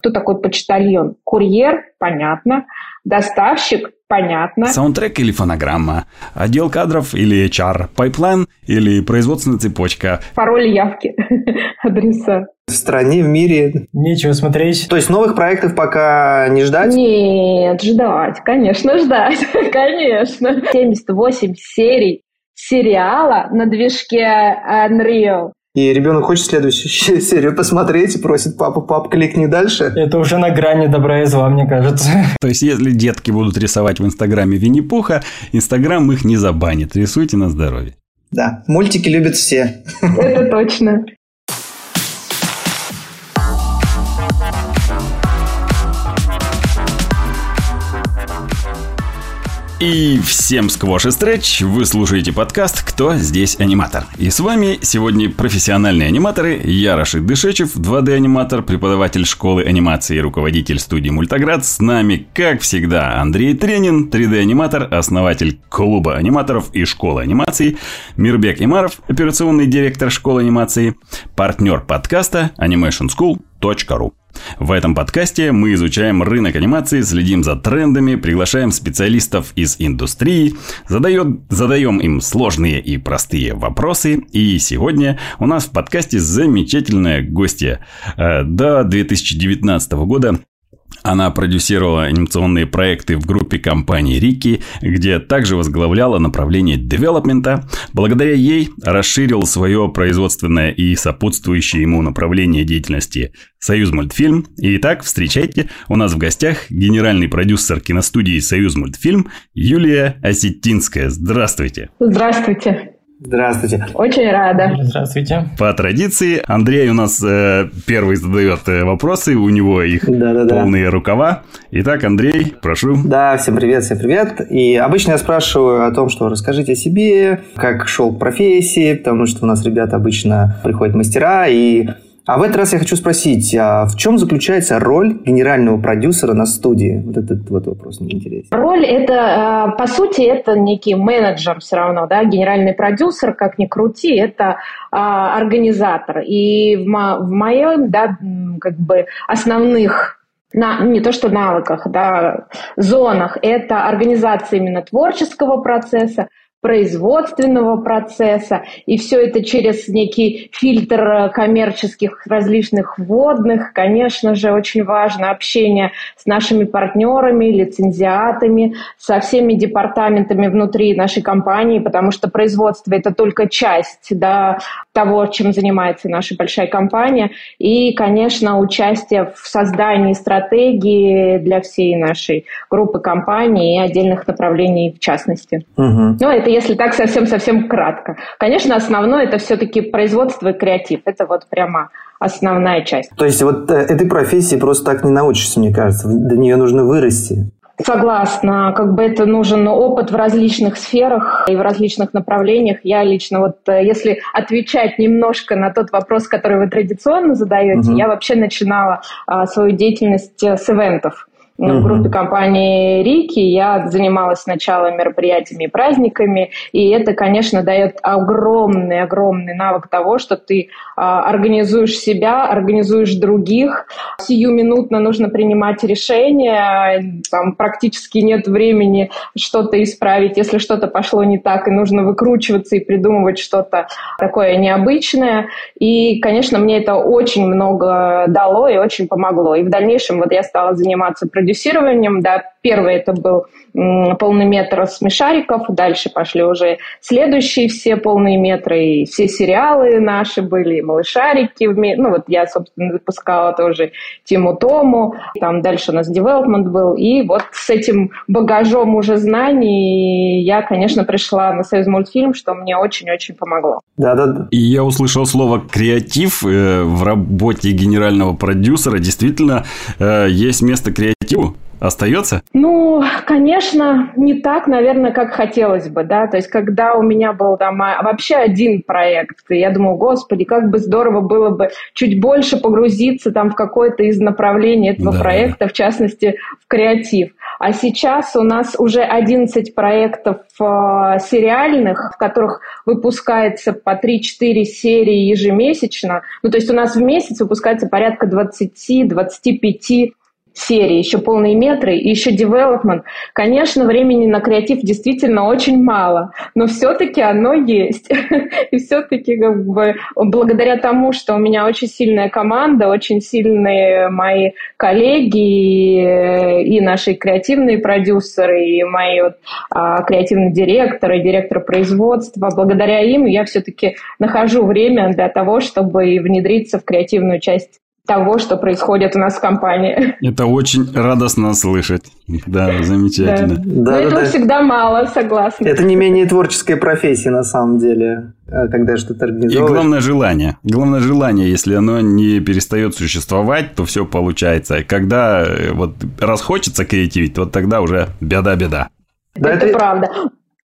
Кто такой почтальон? Курьер? Понятно. Доставщик? Понятно. Саундтрек или фонограмма? Отдел кадров или HR? Пайплайн или производственная цепочка? Пароль явки, адреса. В стране, в мире. Нечего смотреть. То есть новых проектов пока не ждать? Нет, ждать, конечно, ждать, конечно. 78 серий сериала на движке Unreal. И ребенок хочет следующую серию посмотреть и просит папу, пап, кликни дальше. Это уже на грани добра и зла, мне кажется. То есть, если детки будут рисовать в Инстаграме Винни-Пуха, Инстаграм их не забанит. Рисуйте на здоровье. Да, мультики любят все. Это точно. И всем сквош и стретч, вы слушаете подкаст «Кто здесь аниматор?». И с вами сегодня профессиональные аниматоры, я Дышечев, 2D-аниматор, преподаватель школы анимации и руководитель студии «Мультаград». С нами, как всегда, Андрей Тренин, 3D-аниматор, основатель клуба аниматоров и школы анимации, Мирбек Имаров, операционный директор школы анимации, партнер подкаста animationschool.ru. В этом подкасте мы изучаем рынок анимации, следим за трендами, приглашаем специалистов из индустрии, задает, задаем им сложные и простые вопросы. И сегодня у нас в подкасте замечательная гостья. Э, до 2019 года она продюсировала анимационные проекты в группе компании Рики, где также возглавляла направление девелопмента. Благодаря ей расширил свое производственное и сопутствующее ему направление деятельности Союз мультфильм. Итак, встречайте, у нас в гостях генеральный продюсер киностудии Союз мультфильм Юлия Осетинская. Здравствуйте. Здравствуйте. Здравствуйте. Очень рада. Здравствуйте. По традиции, Андрей у нас э, первый задает э, вопросы, у него их Да-да-да. полные рукава. Итак, Андрей, прошу. Да, всем привет, всем привет. И обычно я спрашиваю о том, что расскажите о себе, как шел к профессии, потому что у нас ребята обычно приходят мастера и а в этот раз я хочу спросить, а в чем заключается роль генерального продюсера на студии? Вот этот вот вопрос мне интересен. Роль это, э, по сути, это некий менеджер все равно, да, генеральный продюсер, как ни крути, это а, организатор. И в, мо- в моем, да, как бы основных на, не то что навыках, да, зонах, это организация именно творческого процесса, производственного процесса, и все это через некий фильтр э, коммерческих различных вводных. Конечно же, очень важно общение с нашими партнерами, лицензиатами, со всеми департаментами внутри нашей компании, потому что производство – это только часть да, того, чем занимается наша большая компания. И, конечно, участие в создании стратегии для всей нашей группы компаний и отдельных направлений в частности. Угу. Ну, это если так совсем-совсем кратко. Конечно, основное это все-таки производство и креатив. Это вот прямо основная часть. То есть вот э, этой профессии просто так не научишься, мне кажется. До нее нужно вырасти. Согласна, как бы это нужен опыт в различных сферах и в различных направлениях. Я лично вот, э, если отвечать немножко на тот вопрос, который вы традиционно задаете, Мгм. я вообще начинала а, свою деятельность э, с ивентов. Ну, В группе компании Рики я занималась сначала мероприятиями и праздниками, и это, конечно, дает огромный-огромный навык того, что ты а, организуешь себя, организуешь других. Сиюминутно нужно принимать решения, там практически нет времени что-то исправить, если что-то пошло не так, и нужно выкручиваться и придумывать что-то такое необычное. И, конечно, мне это очень много дало и очень помогло. И в дальнейшем вот я стала заниматься продюсированием. Да, первый это был полный метр смешариков, дальше пошли уже следующие все полные метры, и все сериалы наши были, и малышарики. Ну вот я, собственно, выпускала тоже Тиму Тому, там дальше у нас девелопмент был, и вот с этим багажом уже знаний я, конечно, пришла на Союз мультфильм, что мне очень-очень помогло. Да-да-да. И я услышал слово креатив э, в работе генерального продюсера. Действительно, э, есть место креативу. Остается? Ну, конечно, не так, наверное, как хотелось бы, да, то есть когда у меня был там а, вообще один проект, я думаю, господи, как бы здорово было бы чуть больше погрузиться там в какое-то из направлений этого Да. проекта, в частности, в креатив. А сейчас у нас уже 11 проектов э, сериальных, в которых выпускается по 3-4 серии ежемесячно. Ну, то есть у нас в месяц выпускается порядка 20-25 серии, еще полные метры, и еще development. Конечно, времени на креатив действительно очень мало, но все-таки оно есть. И все-таки как бы, благодаря тому, что у меня очень сильная команда, очень сильные мои коллеги и наши креативные продюсеры, и мои вот, а, креативные директоры, директор производства, благодаря им я все-таки нахожу время для того, чтобы внедриться в креативную часть того, что происходит у нас в компании. Это очень радостно слышать. Да, замечательно. Да. Да, Но да, этого да. всегда мало, согласна. Это не менее творческая профессия на самом деле, э, когда что-то организовываешь. И главное желание. Главное желание, если оно не перестает существовать, то все получается. Когда э, вот расхочется креативить, вот тогда уже беда-беда. Да, это, это правда.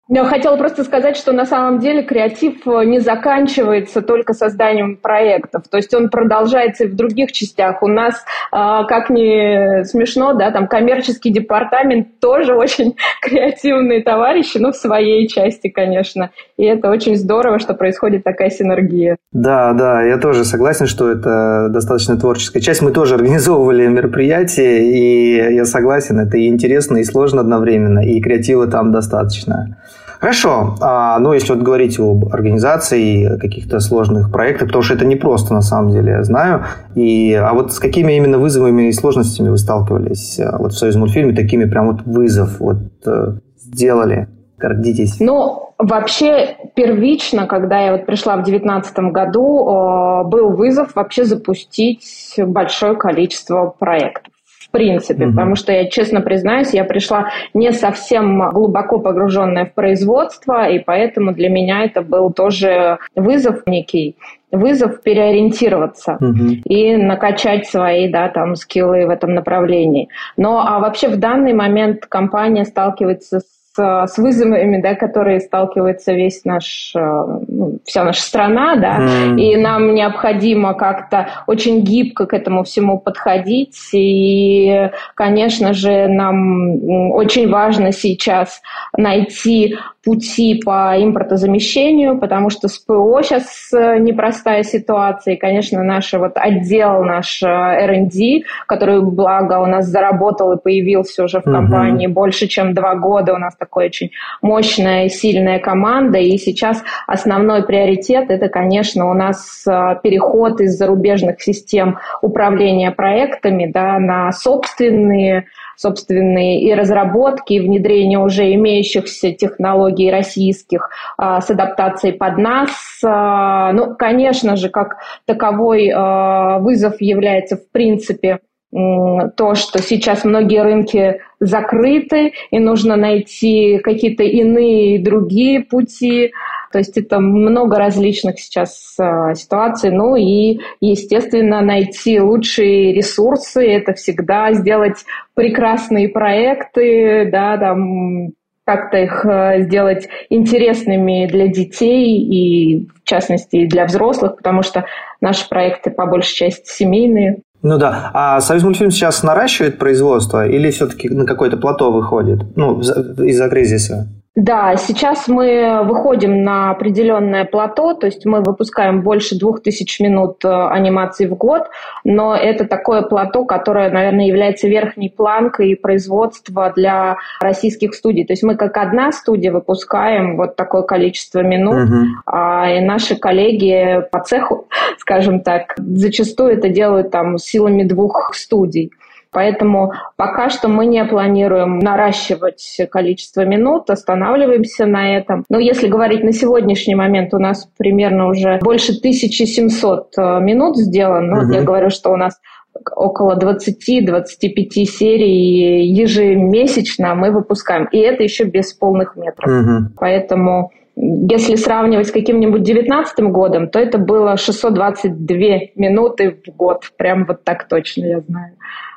Я хотела просто сказать, что на самом деле креатив э, не заканчивается только созданием проектов, то есть он продолжается и в других частях. У нас, а, как ни смешно, да, там коммерческий департамент тоже очень креативные товарищи, но в своей части, конечно. И это очень здорово, что происходит такая синергия. Да, да, я тоже согласен, что это достаточно творческая часть. Мы тоже организовывали мероприятия, и я согласен, это и интересно, и сложно одновременно, и креатива там достаточно. Хорошо. А, ну, если вот говорить об организации каких-то сложных проектах, потому что это не просто на самом деле, я знаю. И, а вот с какими именно вызовами и сложностями вы сталкивались а, вот в «Союз мультфильме», такими прям вот вызов вот э, сделали? Гордитесь. Ну, вообще первично, когда я вот пришла в 2019 году, э, был вызов вообще запустить большое количество проектов принципе, mm-hmm. потому что я честно признаюсь, я пришла не совсем глубоко погруженная в производство, и поэтому для меня это был тоже вызов некий вызов переориентироваться mm-hmm. и накачать свои да, там, скиллы в этом направлении. Но а вообще в данный момент компания сталкивается с с вызовами, да, которые сталкивается весь наш, э, ну, вся наша страна, да, mm. и нам необходимо как-то очень гибко к этому всему подходить, и, конечно же, нам очень важно сейчас найти пути по импортозамещению, потому что с ПО сейчас э, непростая ситуация, и, конечно, наш вот отдел, наш э, R&D, который, благо, у нас заработал и появился уже в компании mm-hmm. больше, чем два года, у нас такой очень мощная и сильная команда, и сейчас основной приоритет это, конечно, у нас э, переход из зарубежных систем управления проектами да, на собственные собственные и разработки, и внедрение уже имеющихся технологий российских а, с адаптацией под нас. А, ну, конечно же, как таковой а, вызов является в принципе то, что сейчас многие рынки закрыты, и нужно найти какие-то иные другие пути. То есть это много различных сейчас э, ситуаций. Ну и, естественно, найти лучшие ресурсы, это всегда сделать прекрасные проекты, да, там как-то их э, сделать интересными для детей и, в частности, для взрослых, потому что наши проекты по большей части семейные. Ну да. А Союз мультфильм сейчас наращивает производство или все-таки на какое-то плато выходит? Ну, из-за кризиса? Да, сейчас мы выходим на определенное плато, то есть мы выпускаем больше двух тысяч минут э, анимации в год, но это такое плато, которое, наверное, является верхней планкой производства для российских студий. То есть мы как одна студия выпускаем вот такое количество минут, uh-huh. а, и наши коллеги по цеху, скажем так, зачастую это делают там силами двух студий. Поэтому пока что мы не планируем наращивать количество минут, останавливаемся на этом. Но если говорить на сегодняшний момент, у нас примерно уже больше 1700 э, минут сделано. Угу. я говорю, что у нас около 20-25 серий ежемесячно мы выпускаем. И это еще без полных метров. Угу. Поэтому если сравнивать с каким-нибудь 19 годом, то это было 622 минуты в год. Прям вот так точно я знаю.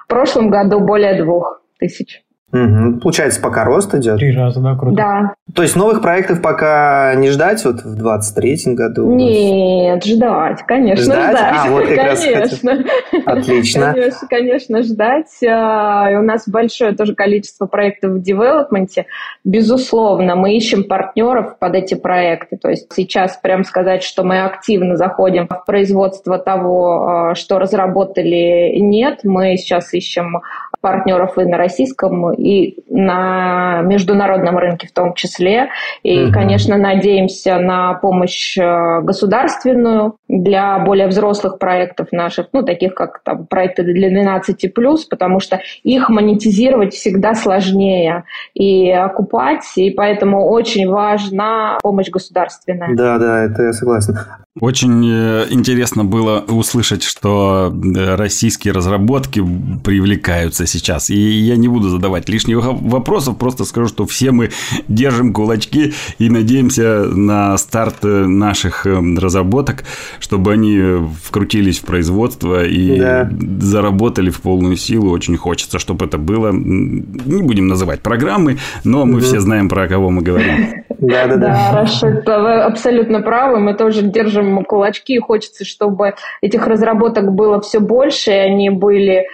В прошлом году более двух тысяч. Угу. Получается, пока рост идет. Три раза, да, круто. Да. То есть новых проектов пока не ждать вот в 23-м году? Нет, ждать, конечно, ждать. ждать. А, вот как раз конечно. Отлично. Конечно, конечно, ждать. А, и у нас большое тоже количество проектов в девелопменте. Безусловно, мы ищем партнеров под эти проекты. То есть сейчас прям сказать, что мы активно заходим в производство того, а, что разработали, нет. Мы сейчас ищем партнеров и на российском, и на международном рынке в том числе. И, угу. конечно, надеемся на помощь э, государственную для более взрослых проектов наших, ну, таких как там, проекты для 12+, потому что их монетизировать всегда сложнее и окупать, и поэтому очень важна помощь государственная. Да, да, это я согласен. Очень э, интересно было услышать, что э, российские разработки привлекаются сейчас. И я не буду задавать лишних вопросов, просто скажу, что все мы держим кулачки и надеемся на старт э, наших разработок, чтобы они вкрутились в производство и да. заработали в полную силу. Очень хочется, чтобы это было. Не будем называть программы, но мы угу. все знаем, про кого мы говорим. Да, да, да. Да, Рашид, вы абсолютно правы. Мы тоже держим кулачки, и хочется, чтобы этих разработок было все больше, и они были,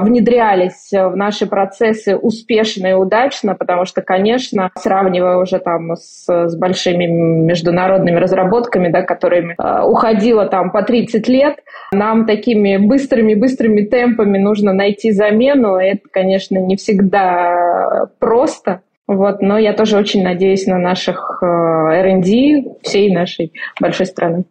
внедрялись в наши процессы успешно и удачно, потому что, конечно, сравнивая уже там с, с большими международными разработками, да, которыми а, уходило там по 30 лет, нам такими быстрыми-быстрыми темпами нужно найти замену. Это, конечно, не всегда просто. Вот, но я тоже очень надеюсь на наших R&D всей нашей большой страны.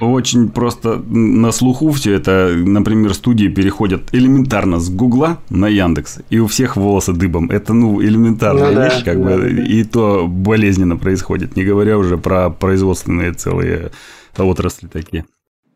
Очень просто на слуху все это, например, студии переходят элементарно с Гугла на Яндекс, и у всех волосы дыбом. Это, ну, элементарная ну, вещь, да, как да, бы, да. и то болезненно происходит, не говоря уже про производственные целые отрасли такие.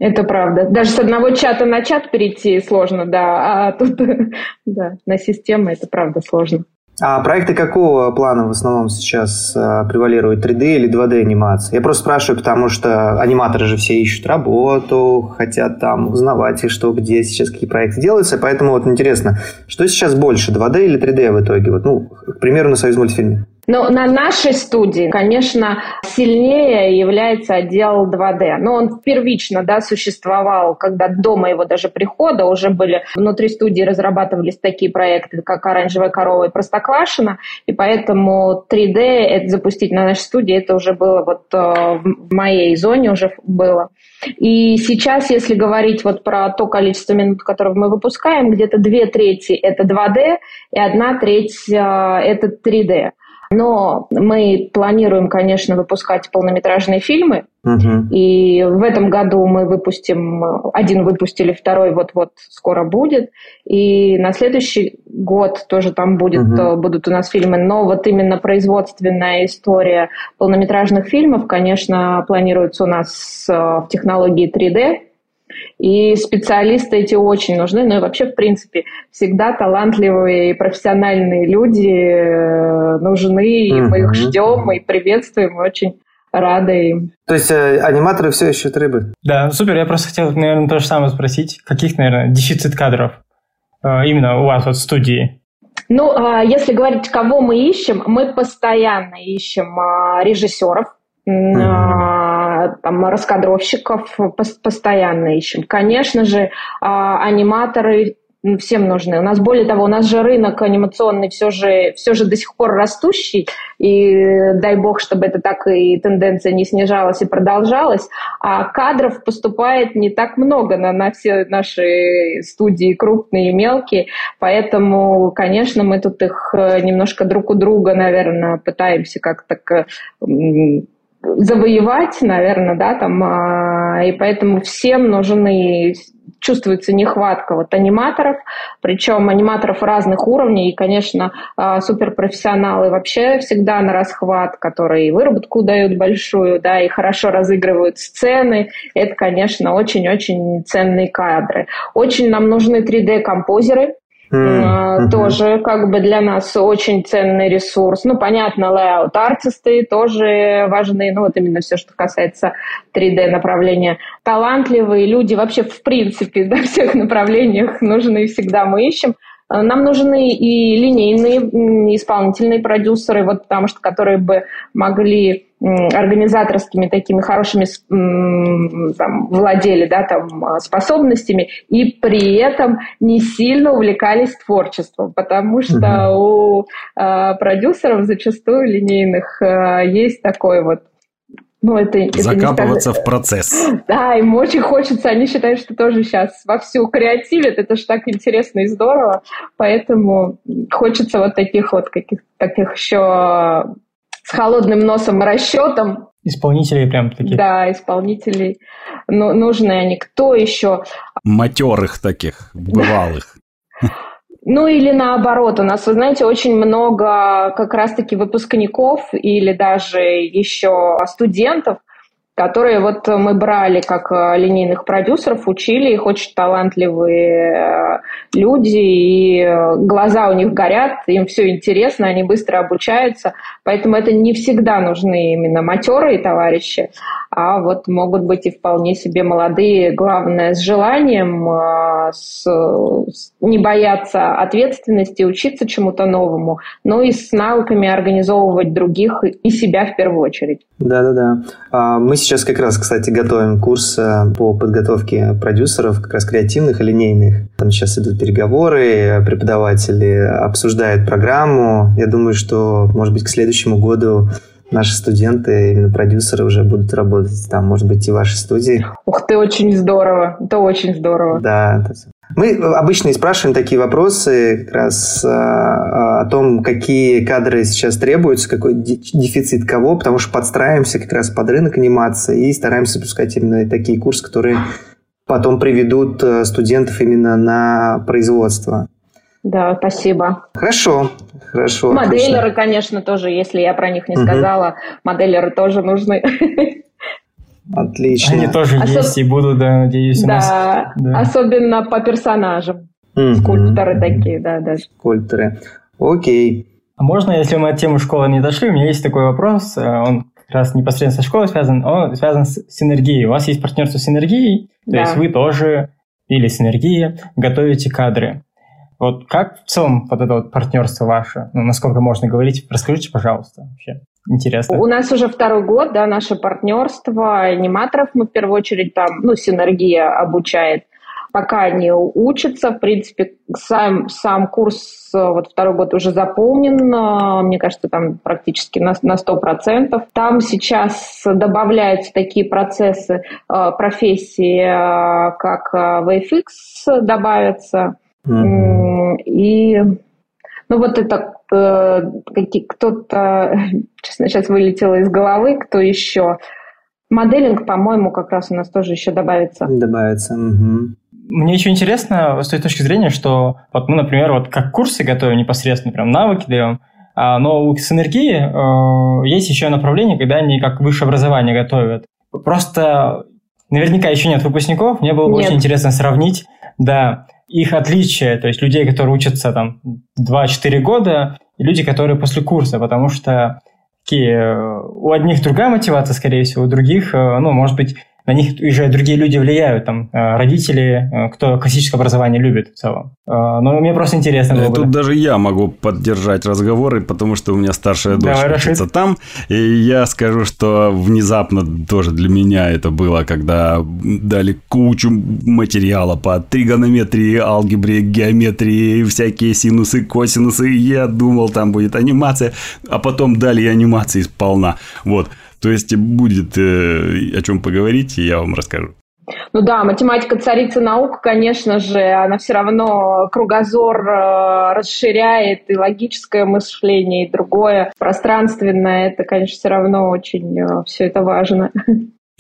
Это правда. Даже с одного чата на чат перейти сложно, да, а тут, да, на систему это правда сложно. А проекты какого плана в основном сейчас э, превалируют? 3D или 2D анимация? Я просто спрашиваю, потому что аниматоры же все ищут работу, хотят там узнавать, и что, где сейчас какие проекты делаются. Поэтому вот интересно, что сейчас больше, 2D или 3D в итоге? Вот, ну, к примеру, на Союз мультфильме. Но на нашей студии, конечно, сильнее является отдел 2D. Но он первично да, существовал, когда до моего даже прихода уже были внутри студии разрабатывались такие проекты, как «Оранжевая корова» и «Простоквашино», и поэтому 3D это запустить на нашей студии, это уже было вот э, в моей зоне уже было. И сейчас, если говорить вот про то количество минут, которые мы выпускаем, где-то две трети это 2D, и одна треть э, это 3D. Но мы планируем, конечно, выпускать полнометражные фильмы. Угу. И в этом году мы выпустим, один выпустили, второй вот-вот скоро будет. И на следующий год тоже там будет, угу. будут у нас фильмы. Но вот именно производственная история полнометражных фильмов, конечно, планируется у нас э, в технологии 3D. И специалисты эти очень нужны. Ну и вообще, в принципе, всегда талантливые и профессиональные люди э, нужны, и мы их ждем и приветствуем, очень рады им. То есть э, аниматоры все ищут рыбы? Да, супер. Я просто хотел, наверное, то же самое спросить. Каких, наверное, дефицит кадров э, именно у вас вот в студии? Ну, э, если говорить, кого мы ищем, мы постоянно ищем э, режиссеров, mm-hmm. Там, раскадровщиков постоянно ищем. Конечно же, а, аниматоры всем нужны. У нас, более того, у нас же рынок анимационный все же, все же до сих пор растущий, и дай бог, чтобы это так и тенденция не снижалась и продолжалась, а кадров поступает не так много на, на все наши студии, крупные и мелкие, поэтому, конечно, мы тут их э, немножко друг у друга, наверное, пытаемся как-то завоевать, наверное, да, там, а, и поэтому всем нужны чувствуется нехватка вот аниматоров, причем аниматоров разных уровней, и, конечно, а, суперпрофессионалы вообще всегда на расхват, которые выработку дают большую, да, и хорошо разыгрывают сцены. Это, конечно, очень-очень ценные кадры. Очень нам нужны 3D-композеры, Mm-hmm. Тоже как бы для нас очень ценный ресурс. Ну, понятно, layout артисты тоже важны. Ну, вот именно все, что касается 3D направления. Талантливые люди вообще в принципе на всех направлениях нужны всегда мы ищем. Нам нужны и линейные исполнительные продюсеры, вот потому что которые бы могли организаторскими такими хорошими там, владели да, там, а, способностями и при этом не сильно увлекались творчеством, потому что угу. у э, продюсеров зачастую линейных э, есть такой вот ну, это, это Закапываться в процесс. Да, им очень хочется, они считают, что тоже сейчас вовсю креативят, это же так интересно и здорово, поэтому хочется вот таких вот каких таких еще с холодным носом и расчетом. Исполнителей прям таких. Да, исполнителей. Ну, нужны они. Кто еще? Матерых таких, бывалых. Ну или наоборот, у нас, вы знаете, очень много как раз-таки выпускников или даже еще студентов, которые вот мы брали как э, линейных продюсеров, учили их, очень талантливые э, люди, и э, глаза у них горят, им все интересно, они быстро обучаются, поэтому это не всегда нужны именно матерые товарищи, а вот могут быть и вполне себе молодые, главное, с желанием, с, не бояться ответственности, учиться чему-то новому, но и с навыками организовывать других и себя в первую очередь. Да-да-да. А, мы сейчас как раз, кстати, готовим курс э, по подготовке продюсеров, как раз креативных и линейных. Там сейчас идут переговоры, преподаватели обсуждают программу. Я думаю, что, может быть, к следующему году наши студенты, именно продюсеры уже будут работать там, может быть, и в вашей студии. Ух ты, очень здорово. Это очень здорово. Да, мы обычно и спрашиваем такие вопросы как раз а, о том, какие кадры сейчас требуются, какой дефицит кого, потому что подстраиваемся как раз под рынок анимации и стараемся запускать именно такие курсы, которые потом приведут э, студентов именно на производство. Да, спасибо. Хорошо, хорошо. Моделеры, отлично. конечно, тоже, если я про них не угу. сказала, моделеры тоже нужны. Отлично. Они тоже Особ... есть и будут, да, надеюсь, да, нас. Да, особенно по персонажам. mm Скульпторы такие, да, да. Скульпторы. Окей. А можно, если мы от темы школы не дошли, у меня есть такой вопрос, э, он как раз непосредственно со школой связан, он связан с синергией. У вас есть партнерство с синергией, то да. есть вы тоже или синергия готовите кадры. Вот как в целом вот это вот партнерство ваше, ну, насколько можно говорить, расскажите, пожалуйста, вообще. Интересно. У нас уже второй год, да, наше партнерство аниматоров. Мы в первую очередь там, ну, синергия обучает. Пока они учатся, в принципе, сам, сам курс вот второй год уже заполнен, мне кажется, там практически на, на 100%. Там сейчас добавляются такие процессы, э, профессии, э, как э, VFX добавятся, mm-hmm. И ну вот это э, кто-то, честно, сейчас вылетело из головы, кто еще. Моделинг, по-моему, как раз у нас тоже еще добавится. Добавится. Угу. Мне еще интересно с той точки зрения, что вот мы, например, вот как курсы готовим непосредственно, прям навыки даем, а, но у Синергии э, есть еще направление, когда они как высшее образование готовят. Просто наверняка еще нет выпускников, мне было бы очень интересно сравнить, да, их отличие, то есть людей, которые учатся там 2-4 года, и люди, которые после курса, потому что такие, э, у одних другая мотивация, скорее всего, у других, э, ну, может быть, на них уже другие люди влияют, там, э, родители, э, кто классическое образование любит в целом. Э, но мне просто интересно было Тут бы. даже я могу поддержать разговоры, потому что у меня старшая дочь Давай, учится там, и я скажу, что внезапно тоже для меня это было, когда дали кучу материала по тригонометрии, алгебре, геометрии, всякие синусы, косинусы, я думал, там будет анимация, а потом дали анимации сполна. Вот. То есть будет э, о чем поговорить, и я вам расскажу. Ну да, математика царица наук, конечно же, она все равно кругозор э, расширяет, и логическое мышление, и другое пространственное, это, конечно, все равно очень э, все это важно.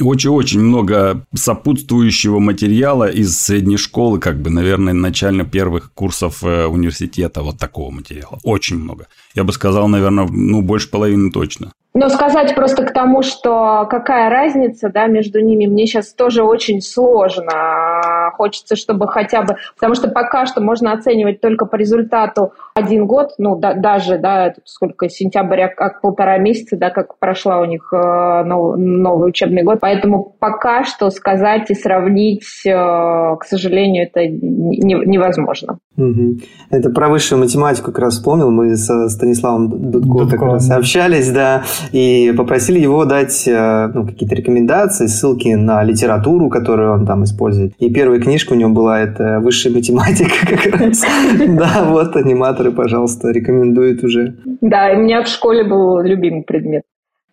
Очень-очень много сопутствующего материала из средней школы, как бы, наверное, начально первых курсов э, университета, вот такого материала. Очень много. Я бы сказал, наверное, ну, больше половины точно. Но сказать просто к тому, что какая разница да, между ними, мне сейчас тоже очень сложно. хочется, чтобы хотя бы... Потому что пока что можно оценивать только по результату один год, ну, да, даже, да, сколько, сентября, как полтора месяца, да, как прошла у них э, нов, новый учебный год. Поэтому пока что сказать и сравнить, э, к сожалению, это не, невозможно. Угу. Это про высшую математику как раз вспомнил. Мы со Станиславом Дудко, Дудко как раз общались, да, и попросили его дать э, ну, какие-то рекомендации, ссылки на литературу, которую он там использует. И первая книжка у него была это «Высшая математика» как раз. Да, вот аниматоры, пожалуйста, рекомендуют уже. Да, у меня в школе был любимый предмет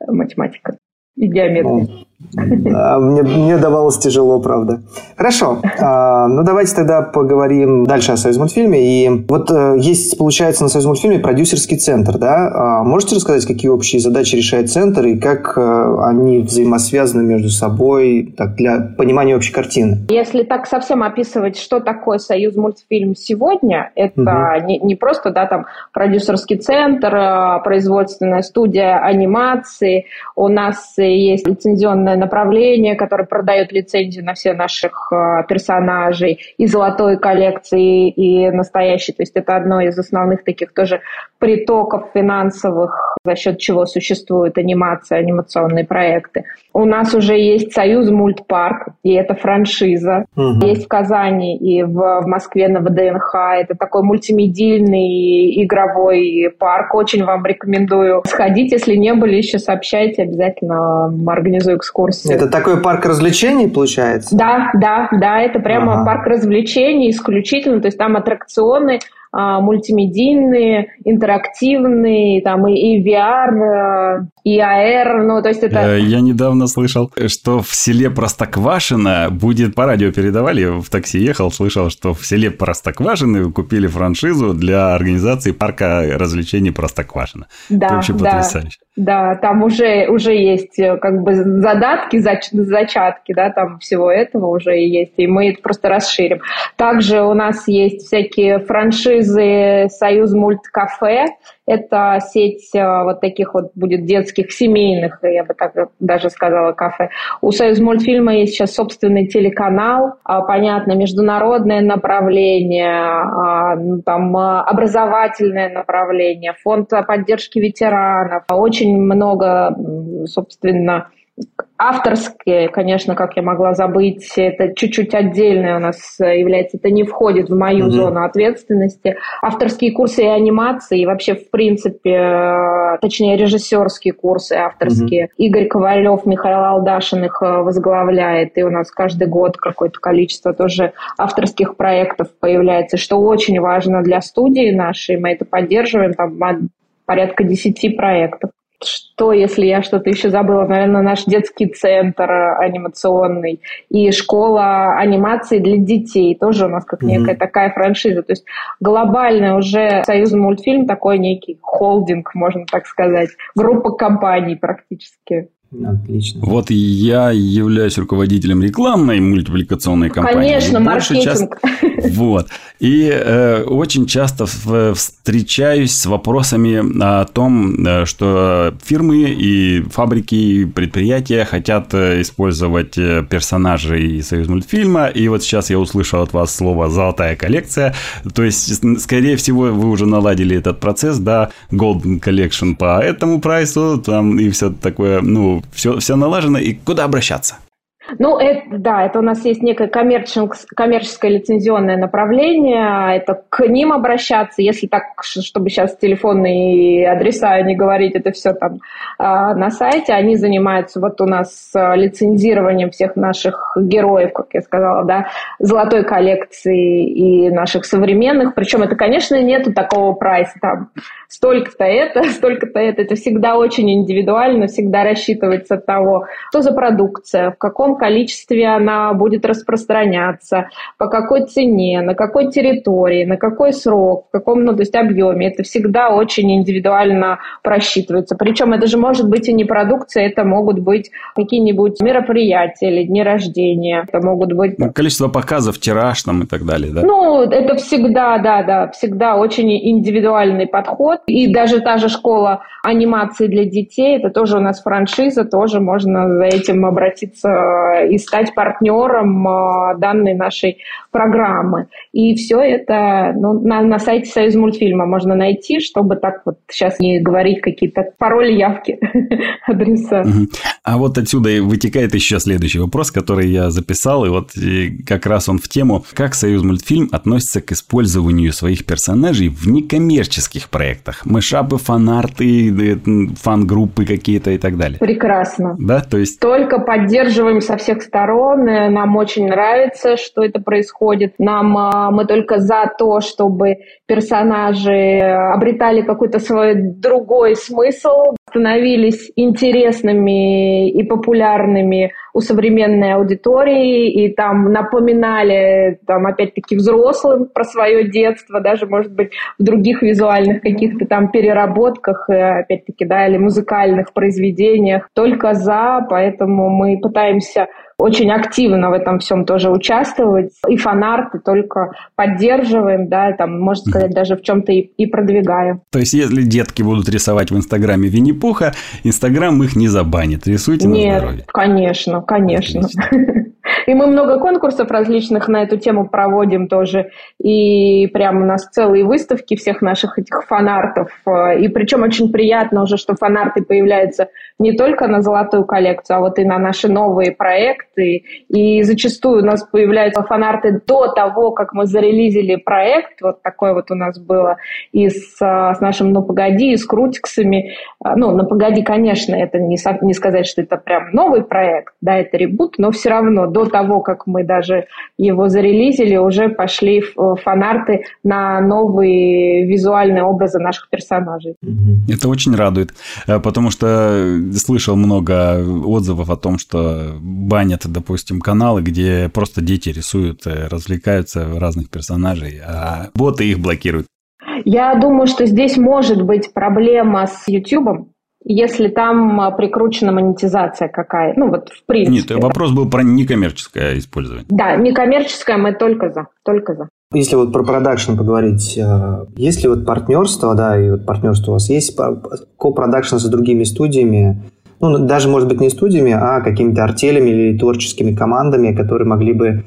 математика и геометрия. Да, мне, мне давалось тяжело, правда. Хорошо. А, ну, давайте тогда поговорим дальше о Союзмультфильме. И вот э, есть, получается, на Союзмультфильме продюсерский центр, да? А, можете рассказать, какие общие задачи решает центр и как э, они взаимосвязаны между собой так, для понимания общей картины? Если так совсем описывать, что такое Союзмультфильм сегодня, это угу. не, не просто, да, там, продюсерский центр, а производственная студия анимации. У нас есть лицензионная определенное направление, которое продает лицензию на все наших э, персонажей и золотой коллекции, и настоящей. То есть это одно из основных таких тоже притоков финансовых, за счет чего существует анимация, анимационные проекты. У нас уже есть Союз мультпарк, и это франшиза. Угу. Есть в Казани и в, в Москве на ВДНХ. Это такой мультимедийный игровой парк. Очень вам рекомендую сходить. Если не были еще, сообщайте. Обязательно организую экскурсию. Это такой парк развлечений, получается? Да, да, да. Это прямо ага. парк развлечений исключительно. То есть там аттракционы мультимедийные, интерактивные, там и, и VR, и AR, ну, то есть это... Э, я недавно слышал, что в селе Простоквашино будет, по радио передавали, в такси ехал, слышал, что в селе Простоквашино купили франшизу для организации парка развлечений Простоквашино. Да, это вообще да, потрясающе. Да, там уже, уже есть э, как бы задатки, зач, зачатки, да, там всего этого уже есть, и мы это просто расширим. Также у нас есть всякие франшизы франшизы «Союз Мульт Кафе». Это сеть э, вот таких вот будет детских, семейных, я бы так даже сказала, кафе. У «Союз Мультфильма» есть сейчас собственный телеканал, а, понятно, международное направление, а, ну, там образовательное направление, фонд поддержки ветеранов. Очень много, собственно, Авторские, конечно, как я могла забыть, это чуть-чуть отдельное у нас является, это не входит в мою mm-hmm. зону ответственности. Авторские курсы и анимации, и вообще, в принципе, э, точнее, режиссерские курсы авторские. Mm-hmm. Игорь Ковалев, Михаил Алдашин их э, возглавляет, и у нас каждый год какое-то количество тоже авторских проектов появляется, что очень важно для студии нашей, мы это поддерживаем, там порядка 10 проектов что, если я что-то еще забыла, наверное, наш детский центр анимационный и школа анимации для детей тоже у нас как mm-hmm. некая такая франшиза. То есть глобальный уже союз мультфильм такой некий холдинг, можно так сказать, группа компаний практически. Отлично. Вот я являюсь руководителем рекламной мультипликационной компании. Конечно, маркетинг. Часто, вот. И э, очень часто встречаюсь с вопросами о том, э, что фирмы и фабрики, и предприятия хотят э, использовать э, персонажей Союз мультфильма. И вот сейчас я услышал от вас слово «золотая коллекция». То есть, скорее всего, вы уже наладили этот процесс, да, Golden Collection по этому прайсу, там и все такое, ну, все, все налажено, и куда обращаться? Ну, это, да, это у нас есть некое коммерческое лицензионное направление, это к ним обращаться, если так, чтобы сейчас телефонные адреса не говорить, это все там а, на сайте, они занимаются вот у нас лицензированием всех наших героев, как я сказала, да, золотой коллекции и наших современных, причем это, конечно, нету такого прайса, там, столько-то это, столько-то это, это всегда очень индивидуально, всегда рассчитывается от того, что за продукция, в каком количестве она будет распространяться, по какой цене, на какой территории, на какой срок, в каком, ну, то есть объеме. Это всегда очень индивидуально просчитывается. Причем это же может быть и не продукция, это могут быть какие-нибудь мероприятия или дни рождения. Это могут быть... Ну, количество показов, тираж там и так далее, да? Ну, это всегда, да, да, всегда очень индивидуальный подход. И даже та же школа анимации для детей, это тоже у нас франшиза, тоже можно за этим обратиться и стать партнером данной нашей программы. И все это ну, на, на сайте Союз мультфильма можно найти, чтобы так вот сейчас не говорить какие-то пароли, явки, адреса. А вот отсюда вытекает еще следующий вопрос, который я записал, и вот и как раз он в тему, как Союз мультфильм относится к использованию своих персонажей в некоммерческих проектах. Мышапы, фанарты, фан-группы какие-то и так далее. Прекрасно. Да, то есть... Только поддерживаем со всех сторон, нам очень нравится, что это происходит. Нам а, мы только за то, чтобы персонажи обретали какой-то свой другой смысл, становились интересными и популярными у современной аудитории, и там напоминали, там, опять-таки, взрослым про свое детство, даже, может быть, в других визуальных каких-то там переработках, опять-таки, да, или музыкальных произведениях. Только за, поэтому мы пытаемся очень активно в этом всем тоже участвовать. И фанарты только поддерживаем, да, там, можно сказать, даже в чем-то и, и продвигаем. То есть, если детки будут рисовать в Инстаграме Винни-Пуха, Инстаграм их не забанит. Рисуйте Нет, на здоровье. конечно, конечно. И мы много конкурсов различных на эту тему проводим тоже. И прямо у нас целые выставки всех наших этих фанартов. И причем очень приятно уже, что фанарты появляются не только на золотую коллекцию, а вот и на наши новые проекты. И зачастую у нас появляются фанарты до того, как мы зарелизили проект. Вот такое вот у нас было и с, с нашим «Ну, погоди», и с крутиксами. Ну, «Ну, погоди», конечно, это не, не сказать, что это прям новый проект, да, это ребут, но все равно до того, как мы даже его зарелизили, уже пошли фанарты на новые визуальные образы наших персонажей. Это очень радует, э, потому что слышал много отзывов о том, что банят, допустим, каналы, где просто дети рисуют, э, развлекаются разных персонажей, а боты их блокируют. Я думаю, что здесь может быть проблема с YouTube, если там а, прикручена монетизация какая, ну вот в принципе. Нет, вопрос был про некоммерческое использование. Да, некоммерческое мы только за, только за. Если вот про продакшн поговорить, а, есть ли вот партнерство, да, и вот партнерство у вас есть, ко-продакшн с другими студиями, ну, даже, может быть, не студиями, а какими-то артелями или творческими командами, которые могли бы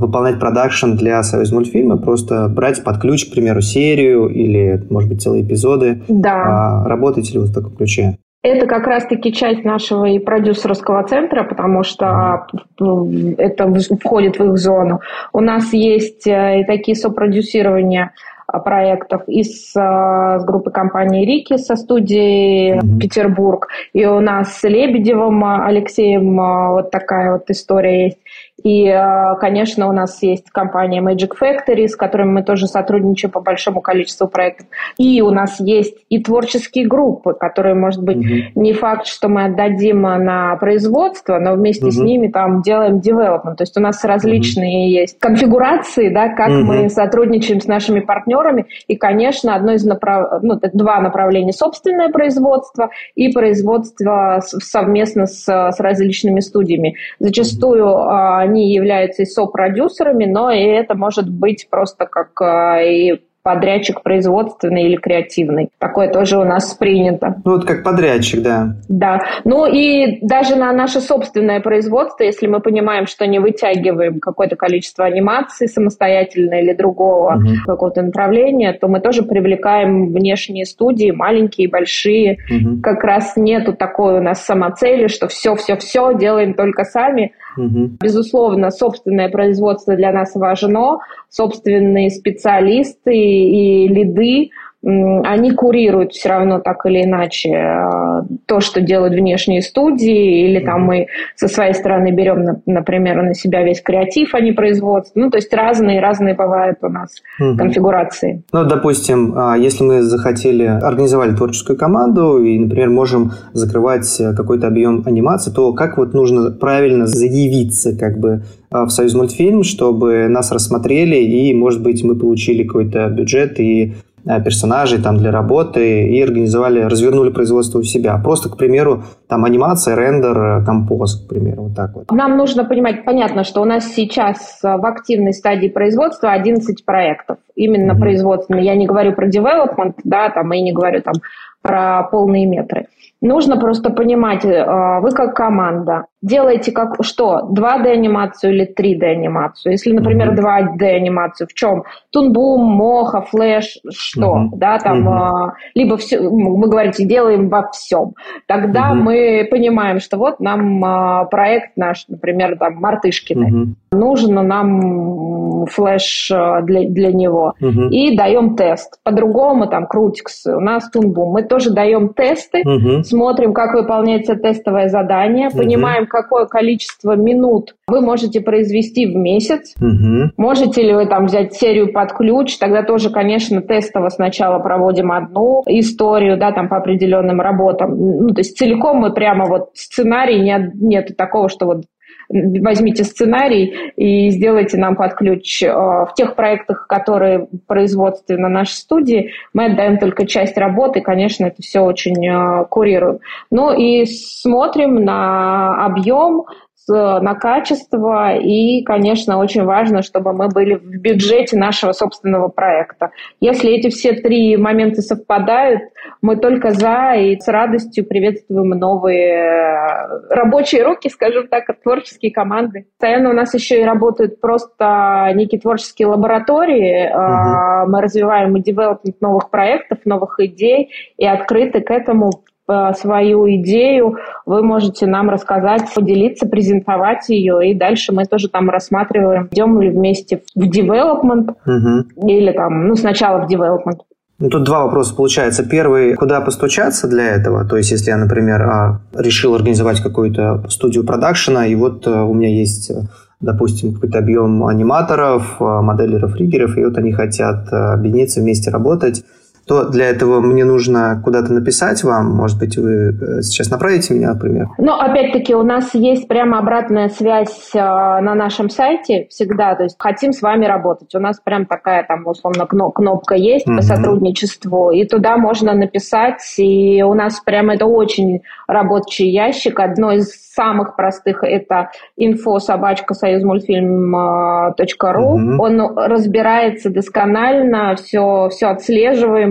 выполнять продакшн для Союз мультфильма, просто брать под ключ, к примеру, серию или, может быть, целые эпизоды. Да. А, работаете ли вы в таком ключе? Это как раз-таки часть нашего и продюсерского центра, потому что mm это входит в их зону. У нас есть э, и такие сопродюсирования а, проектов и с, с группы компании Рики со студии mm-hmm. Петербург. И у нас с Лебедевым Алексеем вот такая вот история есть. И, э, конечно, у нас есть компания Magic Factory, с которой мы тоже сотрудничаем по большому количеству проектов. И у нас есть и творческие группы, которые, может быть, mm-hmm. не факт, что мы отдадим на производство, но вместе mm-hmm. с ними там делаем development. То есть у нас различные mm-hmm. есть конфигурации, да, как mm-hmm. мы сотрудничаем с нашими партнерами. И, конечно, одно из направ... ну, два направления собственное производство и производство совместно с, с различными студиями. Зачастую mm-hmm они являются и сопродюсерами, но и это может быть просто как а, и подрядчик производственный или креативный. Такое тоже у нас принято. Ну, вот как подрядчик, да. Да. Ну и даже на наше собственное производство, если мы понимаем, что не вытягиваем какое-то количество анимации самостоятельно или другого угу. какого-то направления, то мы тоже привлекаем внешние студии, маленькие, большие. Угу. Как раз нету такой у нас самоцели, что все-все-все делаем только сами, Угу. Безусловно, собственное производство для нас важно, собственные специалисты и лиды они курируют все равно так или иначе э, то, что делают внешние студии, или там мы со своей стороны берем, например, на себя весь креатив, а не производство. Ну, то есть разные-разные бывают у нас угу. конфигурации. Ну, допустим, а, если мы захотели, организовали творческую команду и, например, можем закрывать какой-то объем анимации, то как вот нужно правильно заявиться как бы а, в Союз мультфильм, чтобы нас рассмотрели и, может быть, мы получили какой-то бюджет и Э, персонажей там для работы и организовали, развернули производство у себя. Просто, к примеру, там анимация, рендер, э, композ, к примеру, вот так вот. Нам нужно понимать, понятно, что у нас сейчас э, в активной стадии производства 11 проектов. Именно mm-hmm. производственный. Я не говорю про development, да, там, и не говорю там про полные метры. Нужно просто понимать, э, вы как команда делаете как что? 2D-анимацию или 3D-анимацию? Если, например, 2D-анимацию, в чем? Тунбум, Моха, Флэш, что? Uh-huh. Да, там, uh-huh. либо все, вы говорите, делаем во всем. Тогда uh-huh. мы понимаем, что вот нам а, проект наш, например, там, Мартышкины. Uh-huh. Нужно нам флеш э, для, для него. Uh-huh. И даем тест. По-другому там Крутикс, у нас Тунбум. Мы тоже даем тесты, uh-huh смотрим, как выполняется тестовое задание, угу. понимаем, какое количество минут вы можете произвести в месяц. Угу. Можете ли вы там взять серию под ключ, тогда тоже, конечно, тестово сначала проводим одну историю, да, там по определенным работам. Ну, то есть целиком мы прямо вот сценарий, нет, нет такого, что вот возьмите сценарий и сделайте нам под ключ. Э, в тех проектах, которые производственны нашей студии, мы отдаем только часть работы, конечно, это все очень э, курируем. Ну и смотрим на объем, на качество и, конечно, очень важно, чтобы мы были в бюджете нашего собственного проекта. Если эти все три момента совпадают, мы только за и с радостью приветствуем новые э, рабочие руки, скажем так, творческие команды. Постоянно у нас еще и работают просто некие творческие лаборатории. Угу. Мы развиваем и девелопмент новых проектов, новых идей и открыты к этому Э, свою идею, вы можете нам рассказать, поделиться, презентовать ее, и дальше мы тоже там рассматриваем, идем ли вместе в development угу. или там, ну, сначала в development. Ну, тут два вопроса получается. Первый, куда постучаться для этого? То есть, если я, например, а, решил организовать какую-то студию продакшена, и вот э, у меня есть допустим, какой-то объем аниматоров, моделеров, риггеров, и вот они хотят э, объединиться, вместе работать то для этого мне нужно куда-то написать вам. Может быть, вы э, сейчас направите меня, например? Ну, опять-таки, у нас есть прямо обратная связь э, на нашем сайте всегда. То есть хотим с вами работать. У нас прям такая там, условно, кнопка есть mm-hmm. по сотрудничеству. И туда можно написать. И у нас прям это очень рабочий ящик. Одно из самых простых это info собачка союзмультфильм.ру. Угу. Он разбирается досконально, все, все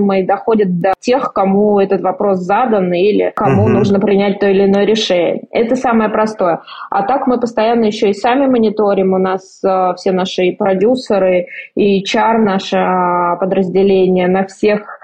отслеживаемо и доходит до тех, кому этот вопрос задан или кому угу. нужно принять то или иное решение. Это самое простое. А так мы постоянно еще и сами мониторим. У нас э, все наши продюсеры, и HR, наше э, подразделение на всех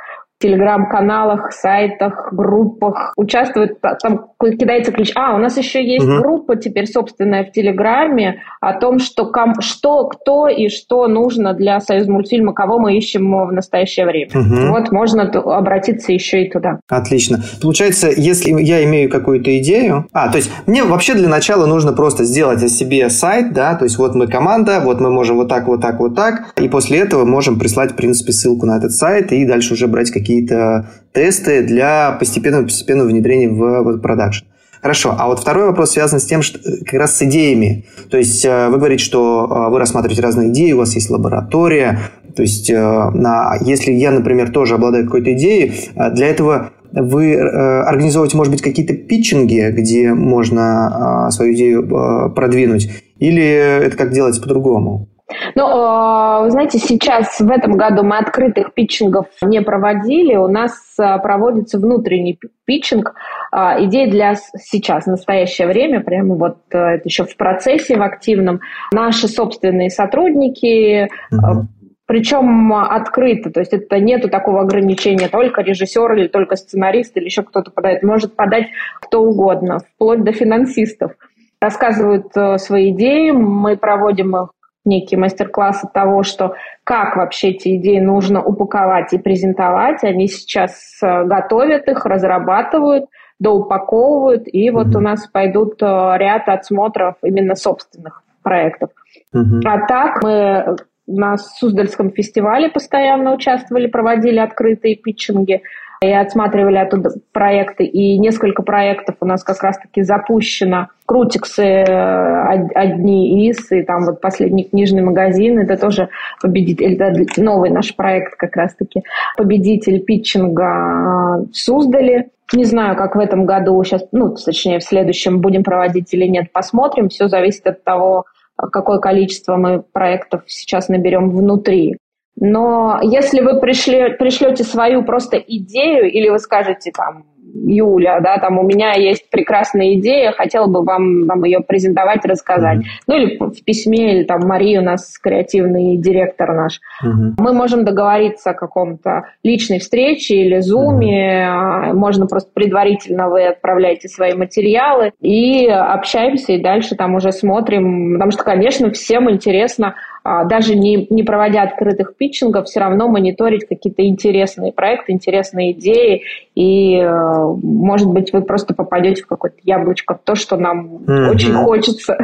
телеграм-каналах, сайтах, группах участвует, там кидается ключ. А, у нас еще есть угу. группа теперь собственная в Телеграме о том, что, ком, что, кто и что нужно для Союз мультфильма, кого мы ищем в настоящее время. Угу. Вот можно обратиться еще и туда. Отлично. Получается, если я имею какую-то идею... А, то есть мне вообще для начала нужно просто сделать о себе сайт, да, то есть вот мы команда, вот мы можем вот так, вот так, вот так, и после этого можем прислать, в принципе, ссылку на этот сайт и дальше уже брать какие какие-то тесты для постепенного, постепенного внедрения в, продакшн. Хорошо, а вот второй вопрос связан с тем, что э, как раз с идеями. То есть э, вы говорите, что э, вы рассматриваете разные идеи, у вас есть лаборатория. То есть на, если я, например, тоже обладаю какой-то идеей, для этого вы организовываете, может быть, какие-то питчинги, где можно свою идею продвинуть, или это как делается по-другому? Ну, а, вы знаете, сейчас в этом году мы открытых питчингов не проводили. У нас а, проводится внутренний питчинг. А, идея для сейчас, в настоящее время, прямо вот это еще в процессе, в активном. Наши собственные сотрудники, угу. Причем открыто, то есть это нету такого ограничения, только режиссер или только сценарист или еще кто-то подает. Может подать кто угодно, вплоть до финансистов рассказывают э, свои идеи, мы проводим их некие мастер-классы того, что как вообще эти идеи нужно упаковать и презентовать. Они сейчас э, готовят их, разрабатывают, доупаковывают, и вот mm-hmm. у нас пойдут э, ряд отсмотров именно собственных проектов. Mm-hmm. А так мы на Суздальском фестивале постоянно участвовали, проводили открытые питчинги и отсматривали оттуда проекты. И несколько проектов у нас как раз-таки запущено. Крутиксы э, одни из, и там вот последний книжный магазин, это тоже победитель, это новый наш проект как раз-таки, победитель питчинга в Суздале. Не знаю, как в этом году сейчас, ну, точнее, в следующем будем проводить или нет, посмотрим. Все зависит от того, какое количество мы проектов сейчас наберем внутри. Но если вы пришли, пришлете свою просто идею, или вы скажете там, Юля, да, там у меня есть прекрасная идея, хотела бы вам, вам ее презентовать, рассказать. Mm-hmm. Ну или в письме, или там Мария у нас креативный директор наш. Mm-hmm. Мы можем договориться о каком-то личной встрече или зуме, mm-hmm. можно просто предварительно вы отправляете свои материалы и общаемся, и дальше там уже смотрим, потому что, конечно, всем интересно даже не, не проводя открытых питчингов, все равно мониторить какие-то интересные проекты, интересные идеи, и, э, может быть, вы просто попадете в какое-то яблочко, то, что нам mm-hmm. очень хочется.